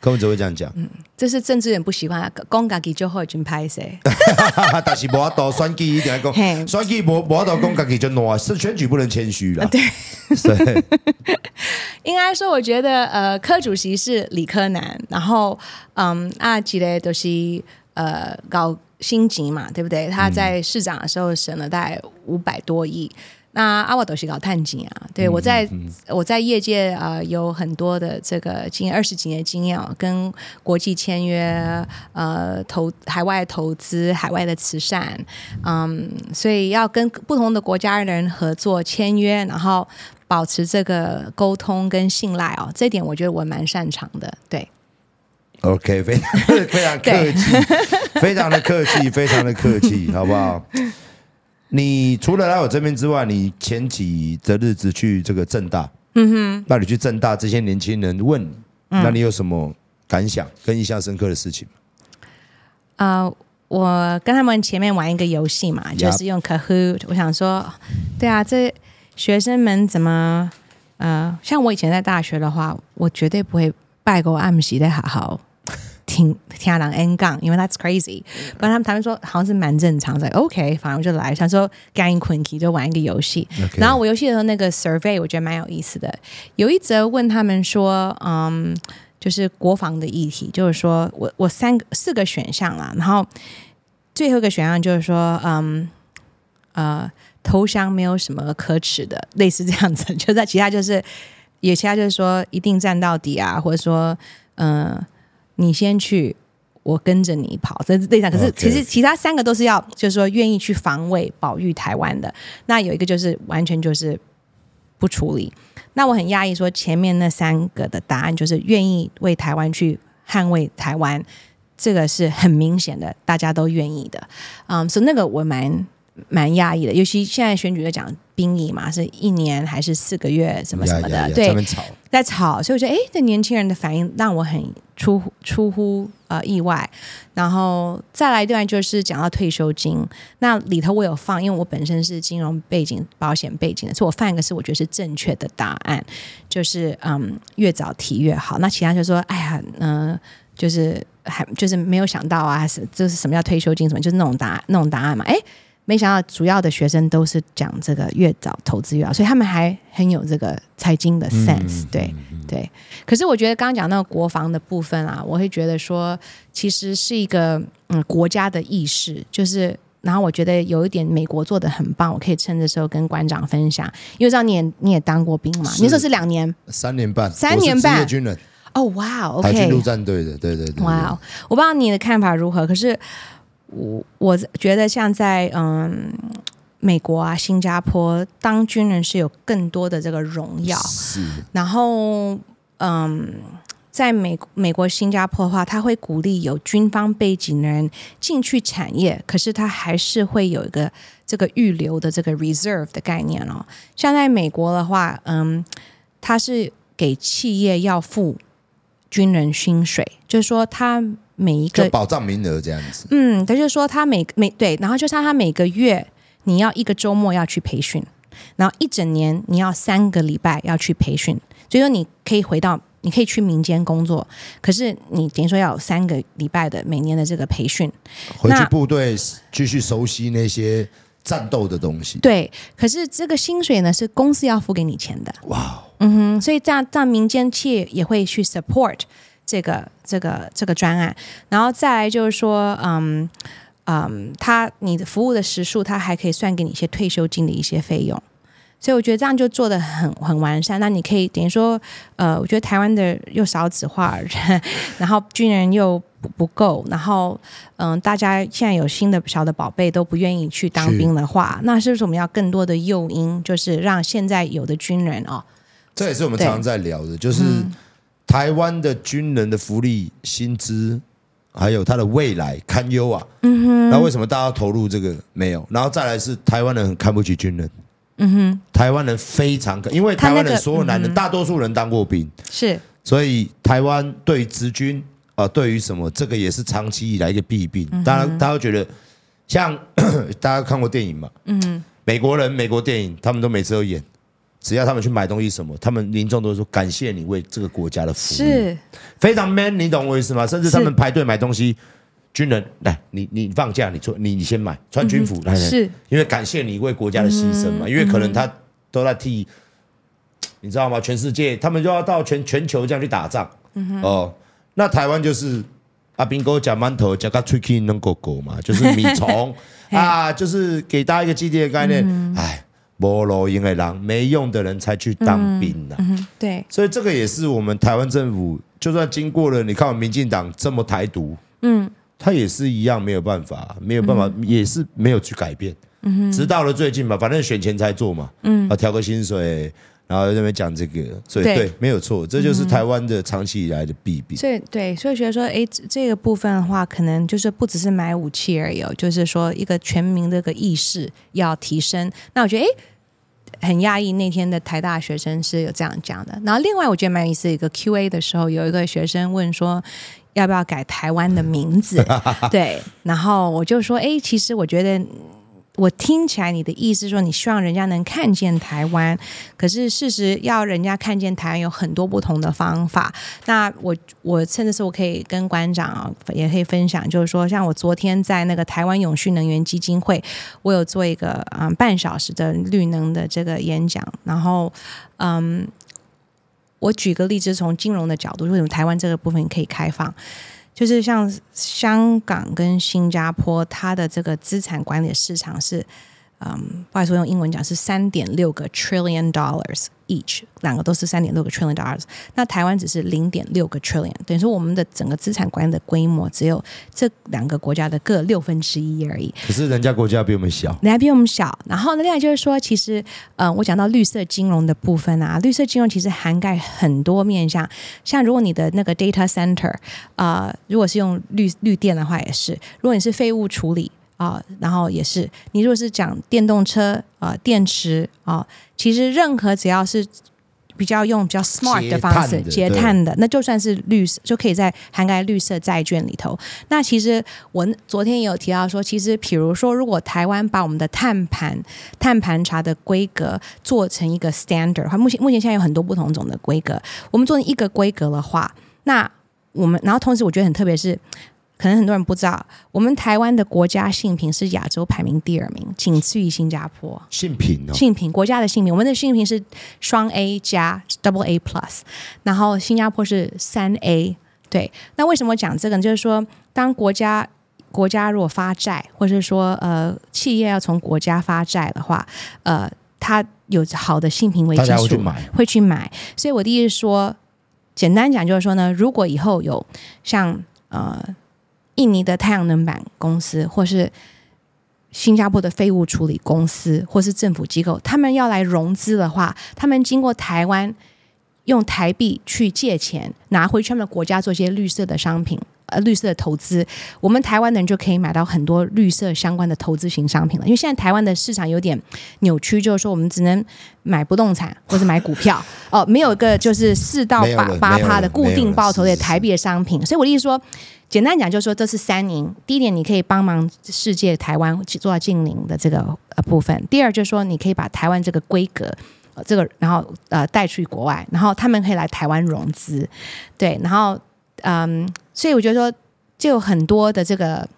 柯文哲会这样讲，嗯，这是政治人不喜欢，讲家己就好，真拍谁。但是无法度选举一定要讲，选举无无法度讲家己就烂，是选举不能谦虚啦。对，对应该说，我觉得呃，柯主席是理科男，然后嗯，阿吉嘞都是呃搞星级嘛，对不对？他在市长的时候省了大概五百多亿。那阿瓦都是搞探景啊，对，我在我在业界啊、呃、有很多的这个经验，二十几年经验啊，跟国际签约，呃，投海外投资、海外的慈善，嗯，所以要跟不同的国家人合作签约，然后保持这个沟通跟信赖哦，这点我觉得我蛮擅长的，对。OK，非常 非常客气，非常的客气，非常的客气，好不好？你除了来我这边之外，你前几的日子去这个正大，嗯哼，那你去正大，这些年轻人问，嗯、那你有什么感想跟印象深刻的事情？啊、呃，我跟他们前面玩一个游戏嘛，就是用 Kahoot。我想说，对啊，这学生们怎么呃，像我以前在大学的话，我绝对不会拜过暗时的好好。听听人 N 杠，因为 that's crazy。不然他们他们说好像是蛮正常的，OK，反正我就来，想说 game quickie 就玩一个游戏。然后我游戏的时候那个 survey 我觉得蛮有意思的，有一则问他们说，嗯，就是国防的议题，就是说我我三个四个选项啦，然后最后一个选项就是说，嗯呃，投降没有什么可耻的，类似这样子，就在其他就是有其他就是说一定战到底啊，或者说嗯。呃你先去，我跟着你跑。这是对上，可是其实其他三个都是要，就是说愿意去防卫、保育台湾的。那有一个就是完全就是不处理。那我很讶异，说前面那三个的答案就是愿意为台湾去捍卫台湾，这个是很明显的，大家都愿意的。嗯，所以那个我蛮蛮讶异的，尤其现在选举在讲兵役嘛，是一年还是四个月，什么什么的，呀呀呀对，在吵，所以我觉得，哎，这年轻人的反应让我很出乎出乎呃意外。然后再来一段就是讲到退休金，那里头我有放，因为我本身是金融背景、保险背景的，所以我放一个是我觉得是正确的答案，就是嗯，越早提越好。那其他就说，哎呀，嗯、呃，就是还就是没有想到啊，是就是什么叫退休金什么，就是那种答那种答案嘛，哎。没想到主要的学生都是讲这个越早投资越好，所以他们还很有这个财经的 sense，对对。可是我觉得刚刚讲到国防的部分啊，我会觉得说其实是一个嗯国家的意识，就是然后我觉得有一点美国做的很棒，我可以趁这时候跟馆长分享，因为知道你也你也当过兵嘛，你说是两年、三年半、三年半职业军人。哦，哇，OK，海军陆战队的，对对对，哇、wow，我不知道你的看法如何，可是。我我觉得像在嗯美国啊、新加坡当军人是有更多的这个荣耀，是。然后嗯，在美美国、新加坡的话，他会鼓励有军方背景的人进去产业，可是他还是会有一个这个预留的这个 reserve 的概念哦。像在美国的话，嗯，他是给企业要付军人薪水，就是说他。每一个保障名额这样子，嗯，他就是说他每每对，然后就像他每个月你要一个周末要去培训，然后一整年你要三个礼拜要去培训，所以说你可以回到你可以去民间工作，可是你等于说要有三个礼拜的每年的这个培训，回去部队继续熟悉那些战斗的东西。对，可是这个薪水呢是公司要付给你钱的，哇，嗯哼，所以这样这样民间企业也会去 support。这个这个这个专案，然后再来就是说，嗯嗯，他你的服务的时数，他还可以算给你一些退休金的一些费用，所以我觉得这样就做的很很完善。那你可以等于说，呃，我觉得台湾的又少子化，然后军人又不不够，然后嗯，大家现在有新的小的宝贝都不愿意去当兵的话，那是不是我们要更多的诱因，就是让现在有的军人哦，这也是我们常常在聊的，就是。嗯台湾的军人的福利、薪资，还有他的未来堪忧啊。嗯哼。那为什么大家要投入这个？没有。然后再来是台湾人很看不起军人。嗯哼。台湾人非常，因为台湾人所有男人，大多数人当过兵。是。所以台湾对职军啊，对于什么这个也是长期以来一个弊病。大家大家都觉得，像 大家看过电影嘛？嗯。美国人美国电影，他们都每次都演。只要他们去买东西什么，他们民众都说感谢你为这个国家的服务，是。非常 man，你懂我意思吗？甚至他们排队买东西，军人来，你你放假，你穿你你先买穿军服、嗯、来，是。因为感谢你为国家的牺牲嘛、嗯，因为可能他都在替，你知道吗？全世界他们就要到全全球这样去打仗，嗯、哦，那台湾就是阿兵哥夹馒头夹个脆皮能狗狗嘛，就是米虫。啊，就是给大家一个基地的概念，哎、嗯。没路用的人，没用的人才去当兵的、嗯嗯。对，所以这个也是我们台湾政府，就算经过了，你看我们民进党这么台独，嗯，他也是一样没有办法，没有办法，嗯、也是没有去改变。嗯，直到了最近嘛，反正选前才做嘛，嗯，啊，调个薪水，然后在那边讲这个，所以对，对，没有错，这就是台湾的长期以来的弊病。所以对，所以觉得说，哎，这个部分的话，可能就是不只是买武器而已，就是说一个全民的一个意识要提升。那我觉得，哎。很讶异，那天的台大学生是有这样讲的。然后另外，我觉得蛮有意思，一个 Q&A 的时候，有一个学生问说，要不要改台湾的名字？对，然后我就说，哎，其实我觉得。我听起来你的意思是说，你希望人家能看见台湾，可是事实要人家看见台湾有很多不同的方法。那我我甚至是我可以跟馆长啊也可以分享，就是说，像我昨天在那个台湾永续能源基金会，我有做一个嗯半小时的绿能的这个演讲，然后嗯，我举个例子，从金融的角度，为什么台湾这个部分可以开放？就是像香港跟新加坡，它的这个资产管理市场是，嗯，不好意思，我用英文讲是三点六个 trillion dollars each，两个都是三点六个 trillion dollars。那台湾只是零点六个 trillion，等于说我们的整个资产管理的规模只有这两个国家的各六分之一而已。可是人家国家比我们小，人家比我们小。然后呢，另外就是说，其实，嗯，我讲到绿色金融的部分啊，绿色金融其实涵盖很多面向，像如果你的那个 data center 啊、呃，如果是用绿绿电的话，也是；如果你是废物处理。啊、哦，然后也是，你如果是讲电动车啊、呃，电池啊、哦，其实任何只要是比较用比较 smart 的方式节碳的，那就算是绿色，就可以在涵盖绿色债券里头。那其实我昨天也有提到说，其实比如说，如果台湾把我们的碳盘碳盘查的规格做成一个 standard 的话，目前目前现在有很多不同种的规格，我们做成一个规格的话，那我们然后同时我觉得很特别是。可能很多人不知道，我们台湾的国家信评是亚洲排名第二名，仅次于新加坡。信评哦，信评国家的信评，我们的信评是双 A 加 Double A Plus，然后新加坡是三 A。对，那为什么讲这个呢？就是说，当国家国家如果发债，或者是说呃企业要从国家发债的话，呃，它有好的信评为基础，会去买，会去买。所以我的意思是说，简单讲就是说呢，如果以后有像呃。印尼的太阳能板公司，或是新加坡的废物处理公司，或是政府机构，他们要来融资的话，他们经过台湾用台币去借钱，拿回去他们的国家做一些绿色的商品。呃，绿色的投资，我们台湾的人就可以买到很多绿色相关的投资型商品了。因为现在台湾的市场有点扭曲，就是说我们只能买不动产或者买股票，哦，没有一个就是四到八八趴的固定报酬的台币的商品。所以我的意思说，简单讲就是说，这是三赢。第一点，你可以帮忙世界台湾做到近零的这个呃部分；第二，就是说你可以把台湾这个规格，呃，这个然后呃带出去国外，然后他们可以来台湾融资，对，然后。嗯，所以我觉得说，就有很多的这个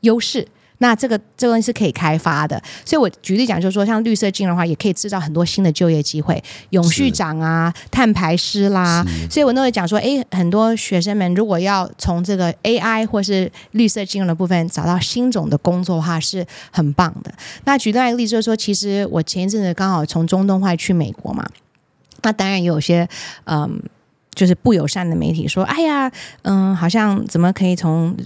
优势。那这个这个东西是可以开发的。所以我举例讲，就是说，像绿色金融的话，也可以制造很多新的就业机会，永续长啊，碳排师啦。所以我那会讲说，哎，很多学生们如果要从这个 AI 或是绿色金融的部分找到新种的工作的话，是很棒的。那举另外一个例子，就是说，其实我前一阵子刚好从中东会去美国嘛，那当然也有些嗯。就是不友善的媒体说：“哎呀，嗯，好像怎么可以从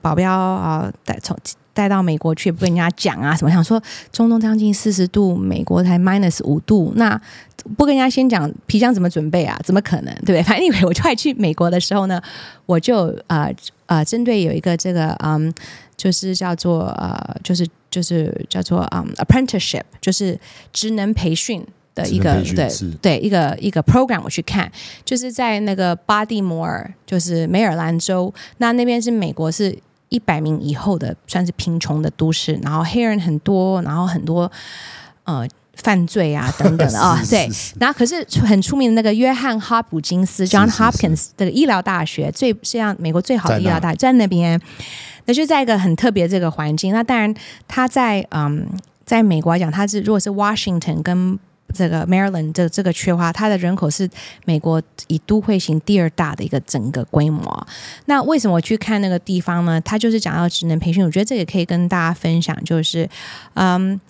保镖啊带从带到美国去，不跟人家讲啊什么？想说中东将近四十度，美国才 minus 五度，那不跟人家先讲皮箱怎么准备啊？怎么可能？对不对？反正因为我就快去美国的时候呢，我就呃呃，针对有一个这个嗯，就是叫做呃，就是就是叫做嗯 apprenticeship，就是职能培训。”的一个对对一个一个 program 我去看，就是在那个巴蒂摩尔，就是梅尔兰州，那那边是美国是一百名以后的算是贫穷的都市，然后黑人很多，然后很多呃犯罪啊 等等的啊、哦，对，然后可是很出名的那个约翰哈普金斯 John Hopkins 这个医疗大学，最实际上美国最好的医疗大学在那边，那就在一个很特别这个环境，那当然他在嗯在美国来讲，他是如果是 Washington 跟这个 Maryland 这这个区的话，它的人口是美国以都会型第二大的一个整个规模。那为什么我去看那个地方呢？它就是讲到职能培训，我觉得这也可以跟大家分享。就是，嗯，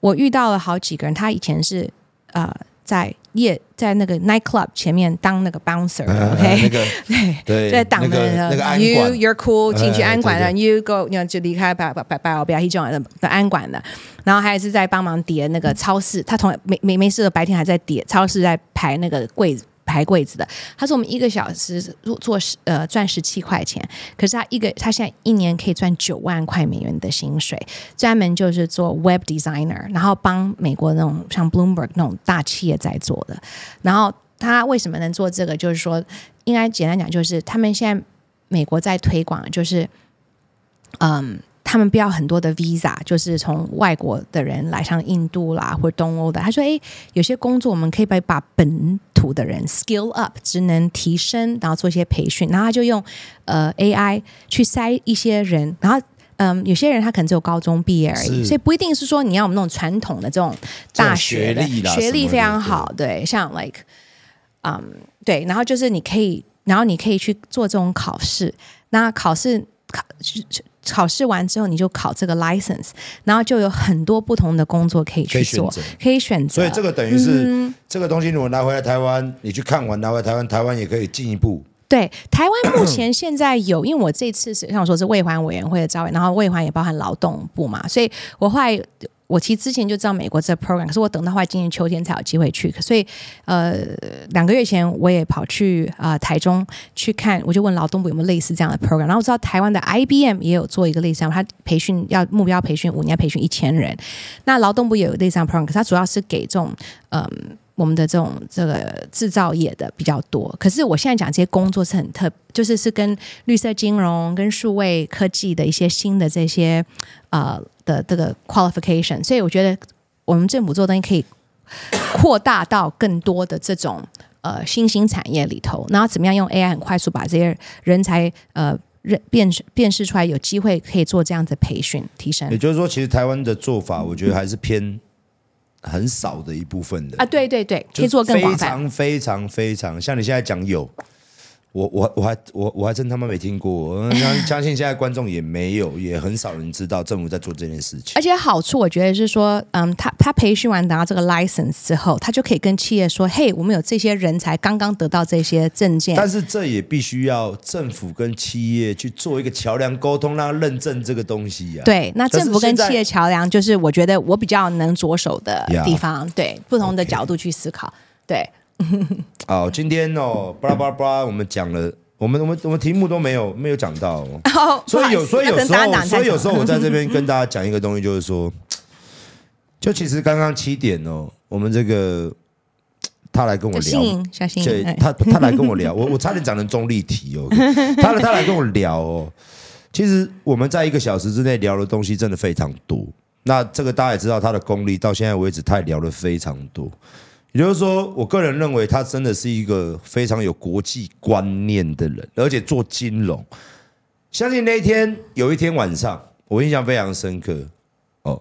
我遇到了好几个人，他以前是呃在夜在那个 night club 前面当那个 bouncer，OK，、uh, okay? 那个 对在挡的那个 you you're cool 进去安管的、uh, you go 你就离开把把把把不要一种的的安管的。然后还是在帮忙叠那个超市，他从没没没事的白天还在叠超市，在排那个柜子排柜子的。他说我们一个小时做十呃赚十七块钱，可是他一个他现在一年可以赚九万块美元的薪水，专门就是做 web designer，然后帮美国那种像 Bloomberg 那种大企业在做的。然后他为什么能做这个？就是说，应该简单讲，就是他们现在美国在推广，就是嗯。他们不要很多的 visa，就是从外国的人来，像印度啦或者东欧的。他说：“诶，有些工作我们可以把把本土的人 skill up，职能提升，然后做一些培训。然后他就用呃 AI 去筛一些人。然后嗯，有些人他可能只有高中毕业而已，所以不一定是说你要我们那种传统的这种大学的学历，学历非常好。对，像 like 嗯，对，然后就是你可以，然后你可以去做这种考试。那考试考考试完之后，你就考这个 license，然后就有很多不同的工作可以去做，可以选择。所以这个等于是、嗯、这个东西，如果拿回来台湾，你去看完拿回来台湾，台湾也可以进一步。对，台湾目前现在有，因为我这次是像我说是卫环委员会的招委，然后卫环也包含劳动部嘛，所以我后来。我其实之前就知道美国这个 program，可是我等到话今年秋天才有机会去，所以呃两个月前我也跑去啊、台中去看，我就问劳动部有没有类似这样的 program，然后我知道台湾的 IBM 也有做一个类似，他培训要目标培训五年培训一千人，那劳动部也有类似 program，它主要是给这种嗯。我们的这种这个制造业的比较多，可是我现在讲这些工作是很特，就是是跟绿色金融、跟数位科技的一些新的这些呃的这个 qualification，所以我觉得我们政府做东西可以扩大到更多的这种呃新兴产业里头，然后怎么样用 AI 很快速把这些人才呃认辨识辨识出来，有机会可以做这样子培训提升。也就是说，其实台湾的做法，我觉得还是偏。很少的一部分的啊，对对对，可以做更广泛，非常非常非常，像你现在讲有。我我我还我我还真他妈没听过，相相信现在观众也没有，也很少人知道政府在做这件事情。而且好处我觉得是说，嗯，他他培训完拿到这个 license 之后，他就可以跟企业说，嘿，我们有这些人才刚刚得到这些证件。但是这也必须要政府跟企业去做一个桥梁沟通，让他认证这个东西呀、啊。对，那政府跟企业桥梁就是我觉得我比较能着手的地方，对，不同的角度去思考，对。好，今天哦，巴拉巴拉巴拉，我们讲了，我们我们我们题目都没有没有讲到、哦，所以有所以有时候，所以有时候我在这边 跟大家讲一个东西，就是说，就其实刚刚七点哦，我们这个他来跟我聊，小心，对，他他来跟我聊，我我差点讲成中立题哦，他他来跟我聊哦，其实我们在一个小时之内聊的东西真的非常多，那这个大家也知道，他的功力到现在为止，他也聊了非常多。也就是说，我个人认为他真的是一个非常有国际观念的人，而且做金融。相信那一天有一天晚上，我印象非常深刻。哦，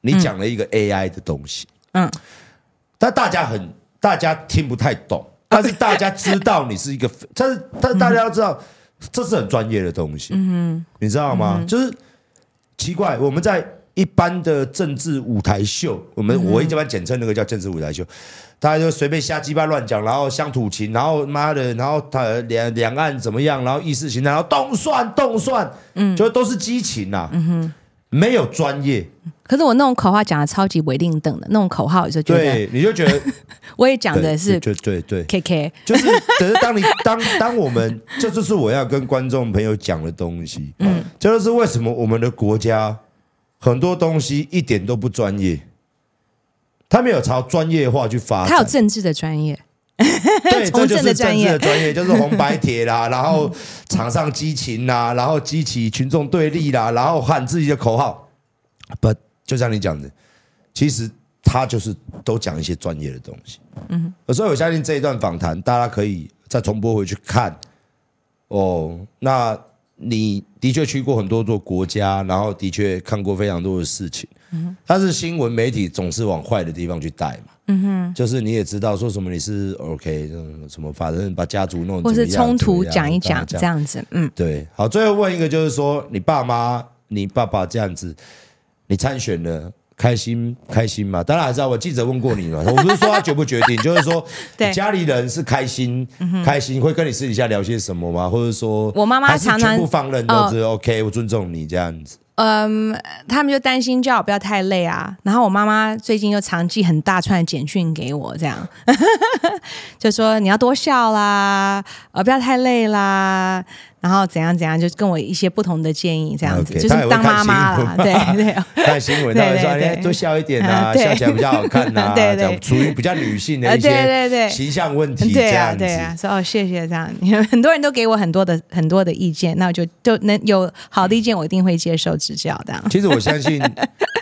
你讲了一个 AI 的东西，嗯，但大家很大家听不太懂，但是大家知道你是一个，但是但大家要知道，这是很专业的东西，嗯，你知道吗？就是奇怪，我们在。一般的政治舞台秀，我们我一般简称那个叫政治舞台秀，大家就随便瞎鸡巴乱讲，然后乡土情，然后妈的，然后他两两岸怎么样，然后意识形态，然后动算动算，嗯，就都是激情呐，嗯哼，没有专业。可是我那种口号讲的超级违令等的那种口号，就觉得对，你就觉得 我也讲的是对对对，K K，就是可是当你当当我们这就是我要跟观众朋友讲的东西，嗯，这就是为什么我们的国家。很多东西一点都不专业，他没有朝专业化去发展。他有政治的专业，对，这就是政治的专业，就是红白帖啦，然后场上激情啦，然后激起群众对立啦，然后喊自己的口号。不，就像你讲的，其实他就是都讲一些专业的东西。嗯，所以我相信这一段访谈，大家可以再重播回去看。哦，那。你的确去过很多座国家，然后的确看过非常多的事情。嗯，但是新闻媒体总是往坏的地方去带嘛。嗯哼，就是你也知道说什么你是 OK，什么反正把家族弄，或是冲突讲一讲这样子。嗯，对。好，最后问一个，就是说你爸妈、你爸爸这样子，你参选了。开心开心嘛？当然还是要我记者问过你嘛。我不是说他决不决定，就是说家里人是开心开心，会跟你私底下聊些什么吗？或者说我妈妈常常全部放任都是 OK，我尊重你这样子。嗯，他们就担心叫我不要太累啊。然后我妈妈最近又常寄很大串的简讯给我，这样 就说你要多笑啦，呃，不要太累啦。然后怎样怎样，就跟我一些不同的建议，这样子 okay, 就是当妈妈啦，对对，看新闻，他会 说哎多笑一点啊，笑起来比较好看 呐，对对，处于比较女性的一些对对对形象问题这样子，对啊，说哦谢谢这样，很多人都给我很多的很多的意见，那我就就能有好的意见，我一定会接受指教的。其实我相信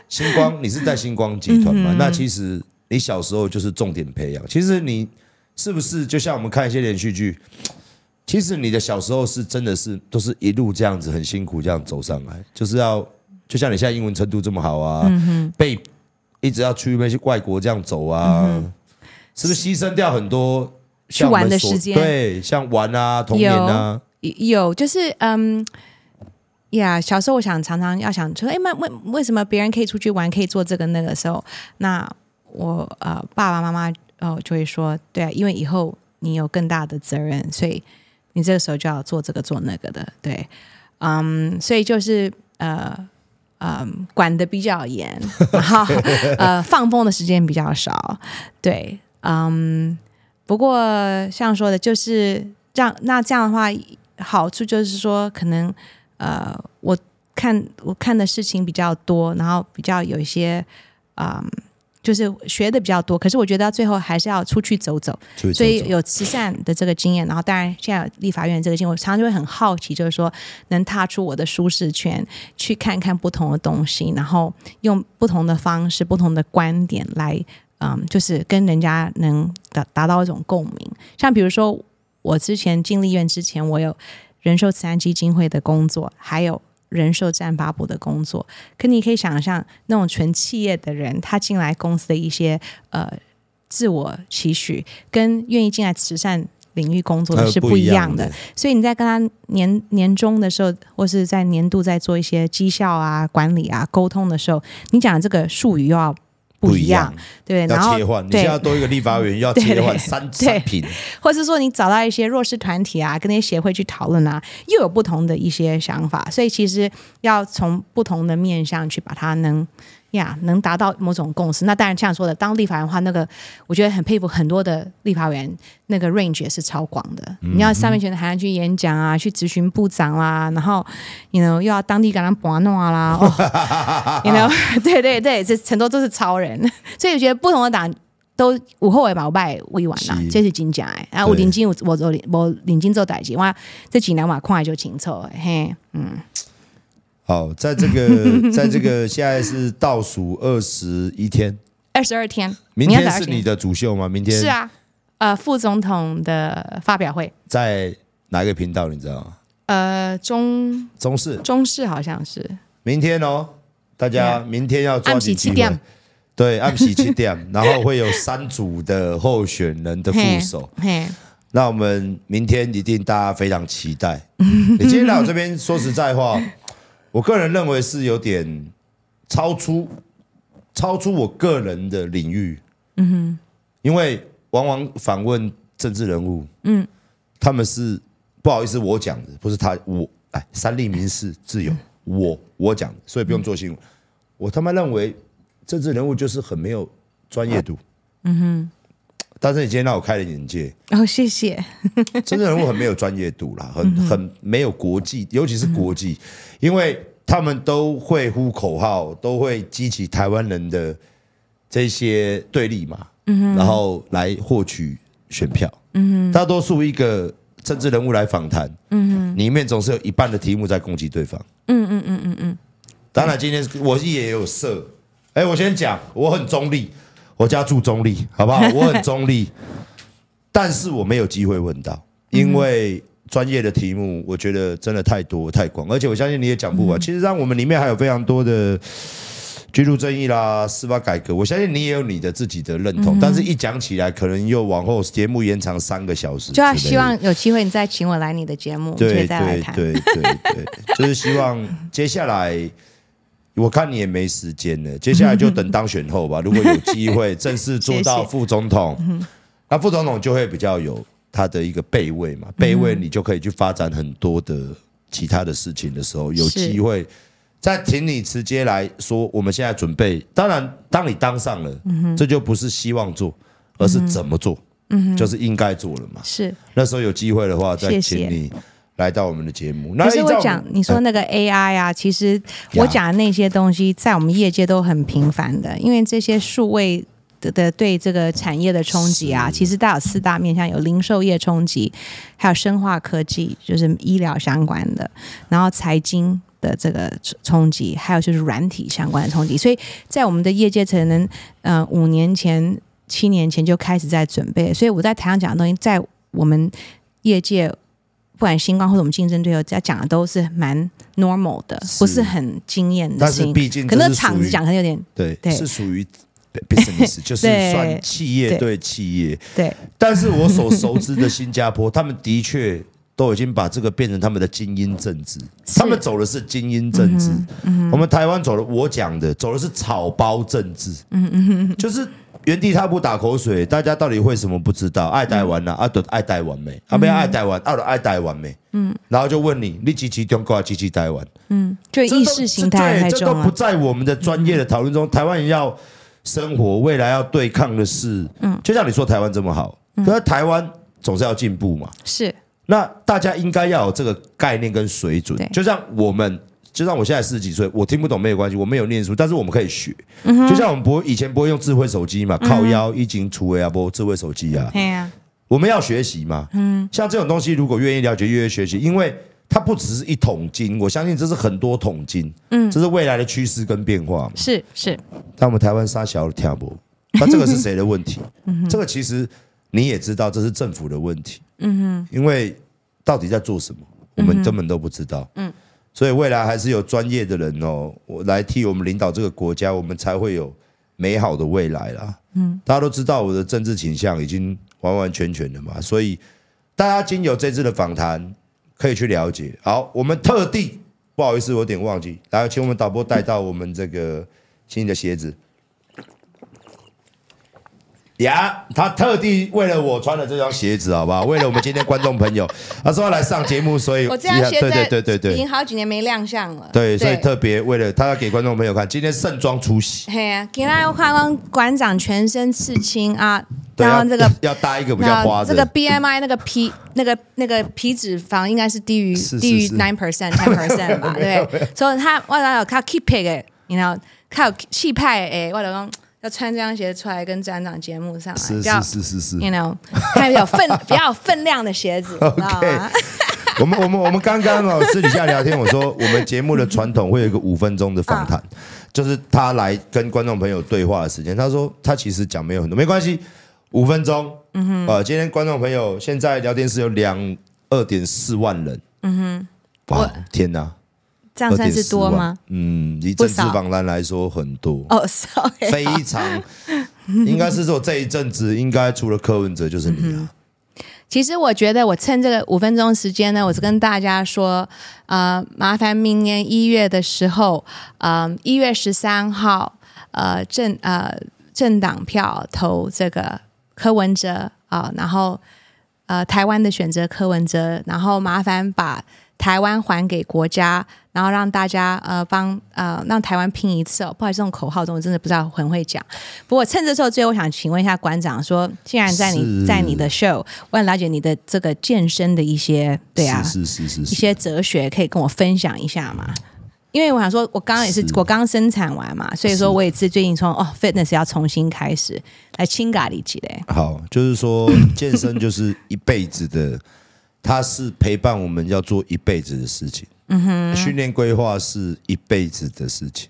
星光，你是在星光集团嘛？那其实你小时候就是重点培养，其实你是不是就像我们看一些连续剧？其实你的小时候是真的是都是一路这样子很辛苦这样走上来，就是要就像你现在英文程度这么好啊，被一直要去那些外国这样走啊，是不是牺牲掉很多去玩的时间？对，像玩啊，童年啊，有，有就是嗯。呀，小时候我想常常要想说，哎，为为为什么别人可以出去玩，可以做这个那个时候，那我呃爸爸妈妈哦就会说，对啊，因为以后你有更大的责任，所以你这个时候就要做这个做那个的，对，嗯，所以就是呃嗯管得比较严，然后呃放风的时间比较少，对，嗯，不过像说的，就是这样，那这样的话好处就是说可能。呃，我看我看的事情比较多，然后比较有一些，嗯，就是学的比较多。可是我觉得最后还是要出去走走，走走，所以有慈善的这个经验。然后当然现在有立法院这个经验，我常常就会很好奇，就是说能踏出我的舒适圈，去看看不同的东西，然后用不同的方式、不同的观点来，嗯，就是跟人家能达达到一种共鸣。像比如说我之前进立院之前，我有。人寿慈善基金会的工作，还有人寿占八部的工作，可你可以想象，那种纯企业的人，他进来公司的一些呃自我期许，跟愿意进来慈善领域工作的是不一样的。所以你在跟他年年终的时候，或是在年度在做一些绩效啊、管理啊、沟通的时候，你讲的这个术语又要。不一样，对，然后切换，你现在多一个立法委员要 切换三三品，或者是说你找到一些弱势团体啊，跟那些协会去讨论啊，又有不同的一些想法，所以其实要从不同的面向去把它能。呀，能达到某种共识，那当然这样说的。当立法人的话，那个我觉得很佩服很多的立法委员，那个 range 也是超广的。嗯、你要上面前还要去演讲啊，去咨询部长啦，然后你 you know 又要当地跟他玩弄啊啦，你 you know 对对对，这很多都是超人。所以我觉得不同的党都无后尾把我拜未完啦，这是金奖哎。然后我领金我我我我领金做代金，哇，这几年嘛看来就清楚嘿，嗯。好，在这个，在这个现在是倒数二十一天，二十二天，明天是你的主秀吗？明天是啊，呃，副总统的发表会在哪一个频道？你知道吗？呃，中中视，中视好像是明天哦，大家明天要抓紧机会，对，按喜七点，然后会有三组的候选人的副手，那我们明天一定大家非常期待。你今天来我这边，说实在话。我个人认为是有点超出超出我个人的领域，嗯哼，因为往往访问政治人物，嗯，他们是不好意思，我讲的不是他，我哎，三立民事自由，我我讲的，所以不用做新闻。我他妈认为政治人物就是很没有专业度，嗯哼。但是你今天让我开了眼界，哦，谢谢。政治人物很没有专业度啦，很很没有国际，尤其是国际。因为他们都会呼口号，都会激起台湾人的这些对立嘛，嗯然后来获取选票。嗯大多数一个政治人物来访谈，嗯里面总是有一半的题目在攻击对方。嗯嗯嗯嗯嗯。当然，今天我也有设。哎，我先讲，我很中立，我家住中立，好不好？我很中立，但是我没有机会问到，因为。专业的题目，我觉得真的太多太广，而且我相信你也讲不完。其实，让我们里面还有非常多的居住正义啦、司法改革，我相信你也有你的自己的认同。但是，一讲起来，可能又往后节目延长三个小时。就要希望有机会你再请我来你的节目，对对对对对，就是希望接下来，我看你也没时间了，接下来就等当选后吧。如果有机会正式做到副总统，那副总统就会比较有。他的一个备位嘛，备位你就可以去发展很多的其他的事情的时候，有机会再请你直接来说，我们现在准备。当然，当你当上了，这就不是希望做，而是怎么做，就是应该做了嘛。是那时候有机会的话，再请你来到我们的节目。那是我讲，你说那个 AI 啊，其实我讲的那些东西，在我们业界都很频繁的，因为这些数位。的对这个产业的冲击啊，其实大有四大面向，有零售业冲击，还有生化科技，就是医疗相关的，然后财经的这个冲击，还有就是软体相关的冲击。所以在我们的业界，可能呃五年前、七年前就开始在准备。所以我在台上讲的东西，在我们业界，不管新光或者我们竞争对手在讲的都是蛮 normal 的，不是很惊艳的。但是毕竟可能场子讲可能有点对对，是属于。business 就是算企业对。企业，对，但是我所熟知的新加坡，他们的确都已经把这个变成他们的精英政治，他们走的是精英政治，嗯嗯、我们台湾走的，我讲的走的是草包政治，嗯嗯、就是原地踏步打口水，大家到底为什么不知道？爱台湾呐，啊，都爱台湾没？啊，不要爱台湾，啊，都爱台湾没？嗯，然后就问你，你支持中国还是支持台湾？嗯，就意识形态太重，这都不在我们的专业的讨论中。台湾人要生活，未来要对抗的是，嗯，就像你说台湾这么好，可是台湾总是要进步嘛，是。那大家应该要有这个概念跟水准，就像我们，就像我现在四十几岁，我听不懂没有关系，我没有念书，但是我们可以学。就像我们不会以前不会用智慧手机嘛，靠腰一经出位啊，不智慧手机啊，我们要学习嘛。嗯，像这种东西，如果愿意了解，愿意学习，因为它不只是一桶金，我相信这是很多桶金。嗯，这是未来的趋势跟变化嘛。是是。但我们台湾杀小跳不，那这个是谁的问题？这个其实你也知道，这是政府的问题。嗯哼，因为到底在做什么，我们根本都不知道。嗯，所以未来还是有专业的人哦，我来替我们领导这个国家，我们才会有美好的未来啦。嗯，大家都知道我的政治倾向已经完完全全的嘛，所以大家经由这次的访谈可以去了解。好，我们特地不好意思，我有点忘记，来请我们导播带到我们这个新的鞋子。呀，yeah, 他特地为了我穿了这双鞋子，好不好？为了我们今天观众朋友，他说要来上节目，所以我这双鞋子对对对对已经好几年没亮相了。对，所以特别为了他要给观众朋友看，今天盛装出席。嘿啊，给大家看看馆长全身刺青啊，然后这个要搭一个比较花的。这个 BMI 那个皮那个那个皮脂肪应该是低于低于 nine percent ten percent 吧？对，所以他为了有他 keep it 哎，然后他有气派哎，为了讲。要穿这双鞋出来跟站长节目上来，是是是是是，you know，还有分 比较有分量的鞋子。OK，我们我们我们刚刚哦私底下聊天，我说我们节目的传统会有一个五分钟的访谈，就是他来跟观众朋友对话的时间。他说他其实讲没有很多，没关系，五分钟。嗯哼，呃，今天观众朋友现在聊天室有两二点四万人。嗯哼，哇，天哪！这样算是多吗？嗯，以政治访谈来说很多哦，sorry，非常应该是说这一阵子应该除了柯文哲就是你啊。其实我觉得我趁这个五分钟时间呢，我是跟大家说，呃，麻烦明年一月的时候，呃，一月十三号，呃，政呃政党票投这个柯文哲啊，然后呃台湾的选择柯文哲，然后麻烦把。台湾还给国家，然后让大家呃帮呃让台湾拼一次哦。不好意思，这种口号中我真的不知道很会讲。不过趁这时候，最后我想请问一下馆长说，说既然在你在你的 show，我想了解你的这个健身的一些对啊，是是是，是，一些哲学可以跟我分享一下吗？因为我想说，我刚刚也是，是我刚生产完嘛，所以说我也是最近从哦 fitness 要重新开始来清咖喱鸡嘞。好，就是说健身就是一辈子的。它是陪伴我们要做一辈子的事情，嗯哼，训练规划是一辈子的事情。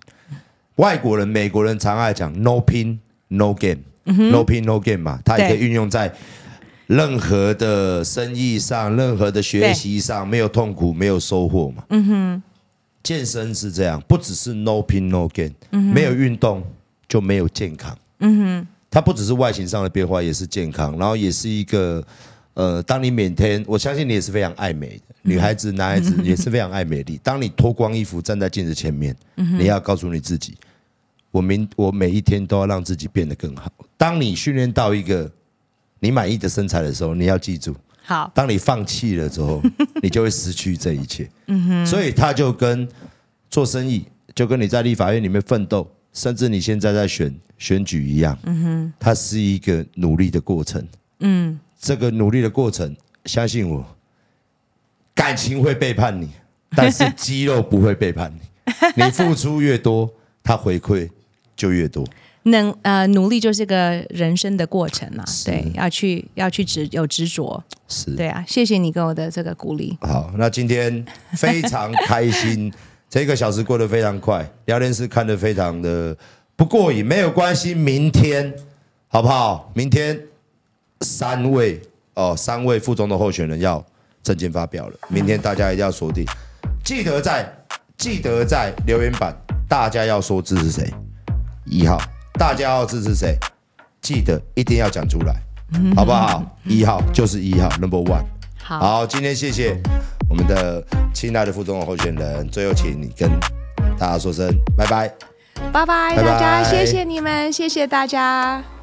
外国人、美国人常爱讲 “no pain no gain”，嗯哼，“no pain no gain” 嘛，它也可以运用在任何的生意上、任何的学习上，没有痛苦，没有收获嘛。嗯哼，健身是这样，不只是 “no pain no gain”，没有运动就没有健康。嗯哼，它不只是外形上的变化，也是健康，然后也是一个。呃，当你每天，我相信你也是非常爱美的女孩子、男孩子也是非常爱美丽。当你脱光衣服站在镜子前面，你要告诉你自己，我明我每一天都要让自己变得更好。当你训练到一个你满意的身材的时候，你要记住，好。当你放弃了之后，你就会失去这一切。嗯哼。所以他就跟做生意，就跟你在立法院里面奋斗，甚至你现在在选选举一样。嗯哼。它是一个努力的过程。嗯。这个努力的过程，相信我，感情会背叛你，但是肌肉不会背叛你。你付出越多，它回馈就越多。能呃，努力就是个人生的过程嘛。是对，要去要去执有执着。是，对啊，谢谢你给我的这个鼓励。好，那今天非常开心，这一个小时过得非常快，聊天室看得非常的不过瘾，没有关系，明天好不好？明天。三位哦，三位副总统候选人要证件发表了，明天大家一定要锁定，记得在记得在留言板，大家要说支持谁，一号，大家要支持谁，记得一定要讲出来，好不好？一号就是一号，Number One。好，好，今天谢谢我们的亲爱的副总统候选人，最后请你跟大家说声拜拜，拜拜，拜拜。大家，谢谢你们，谢谢大家。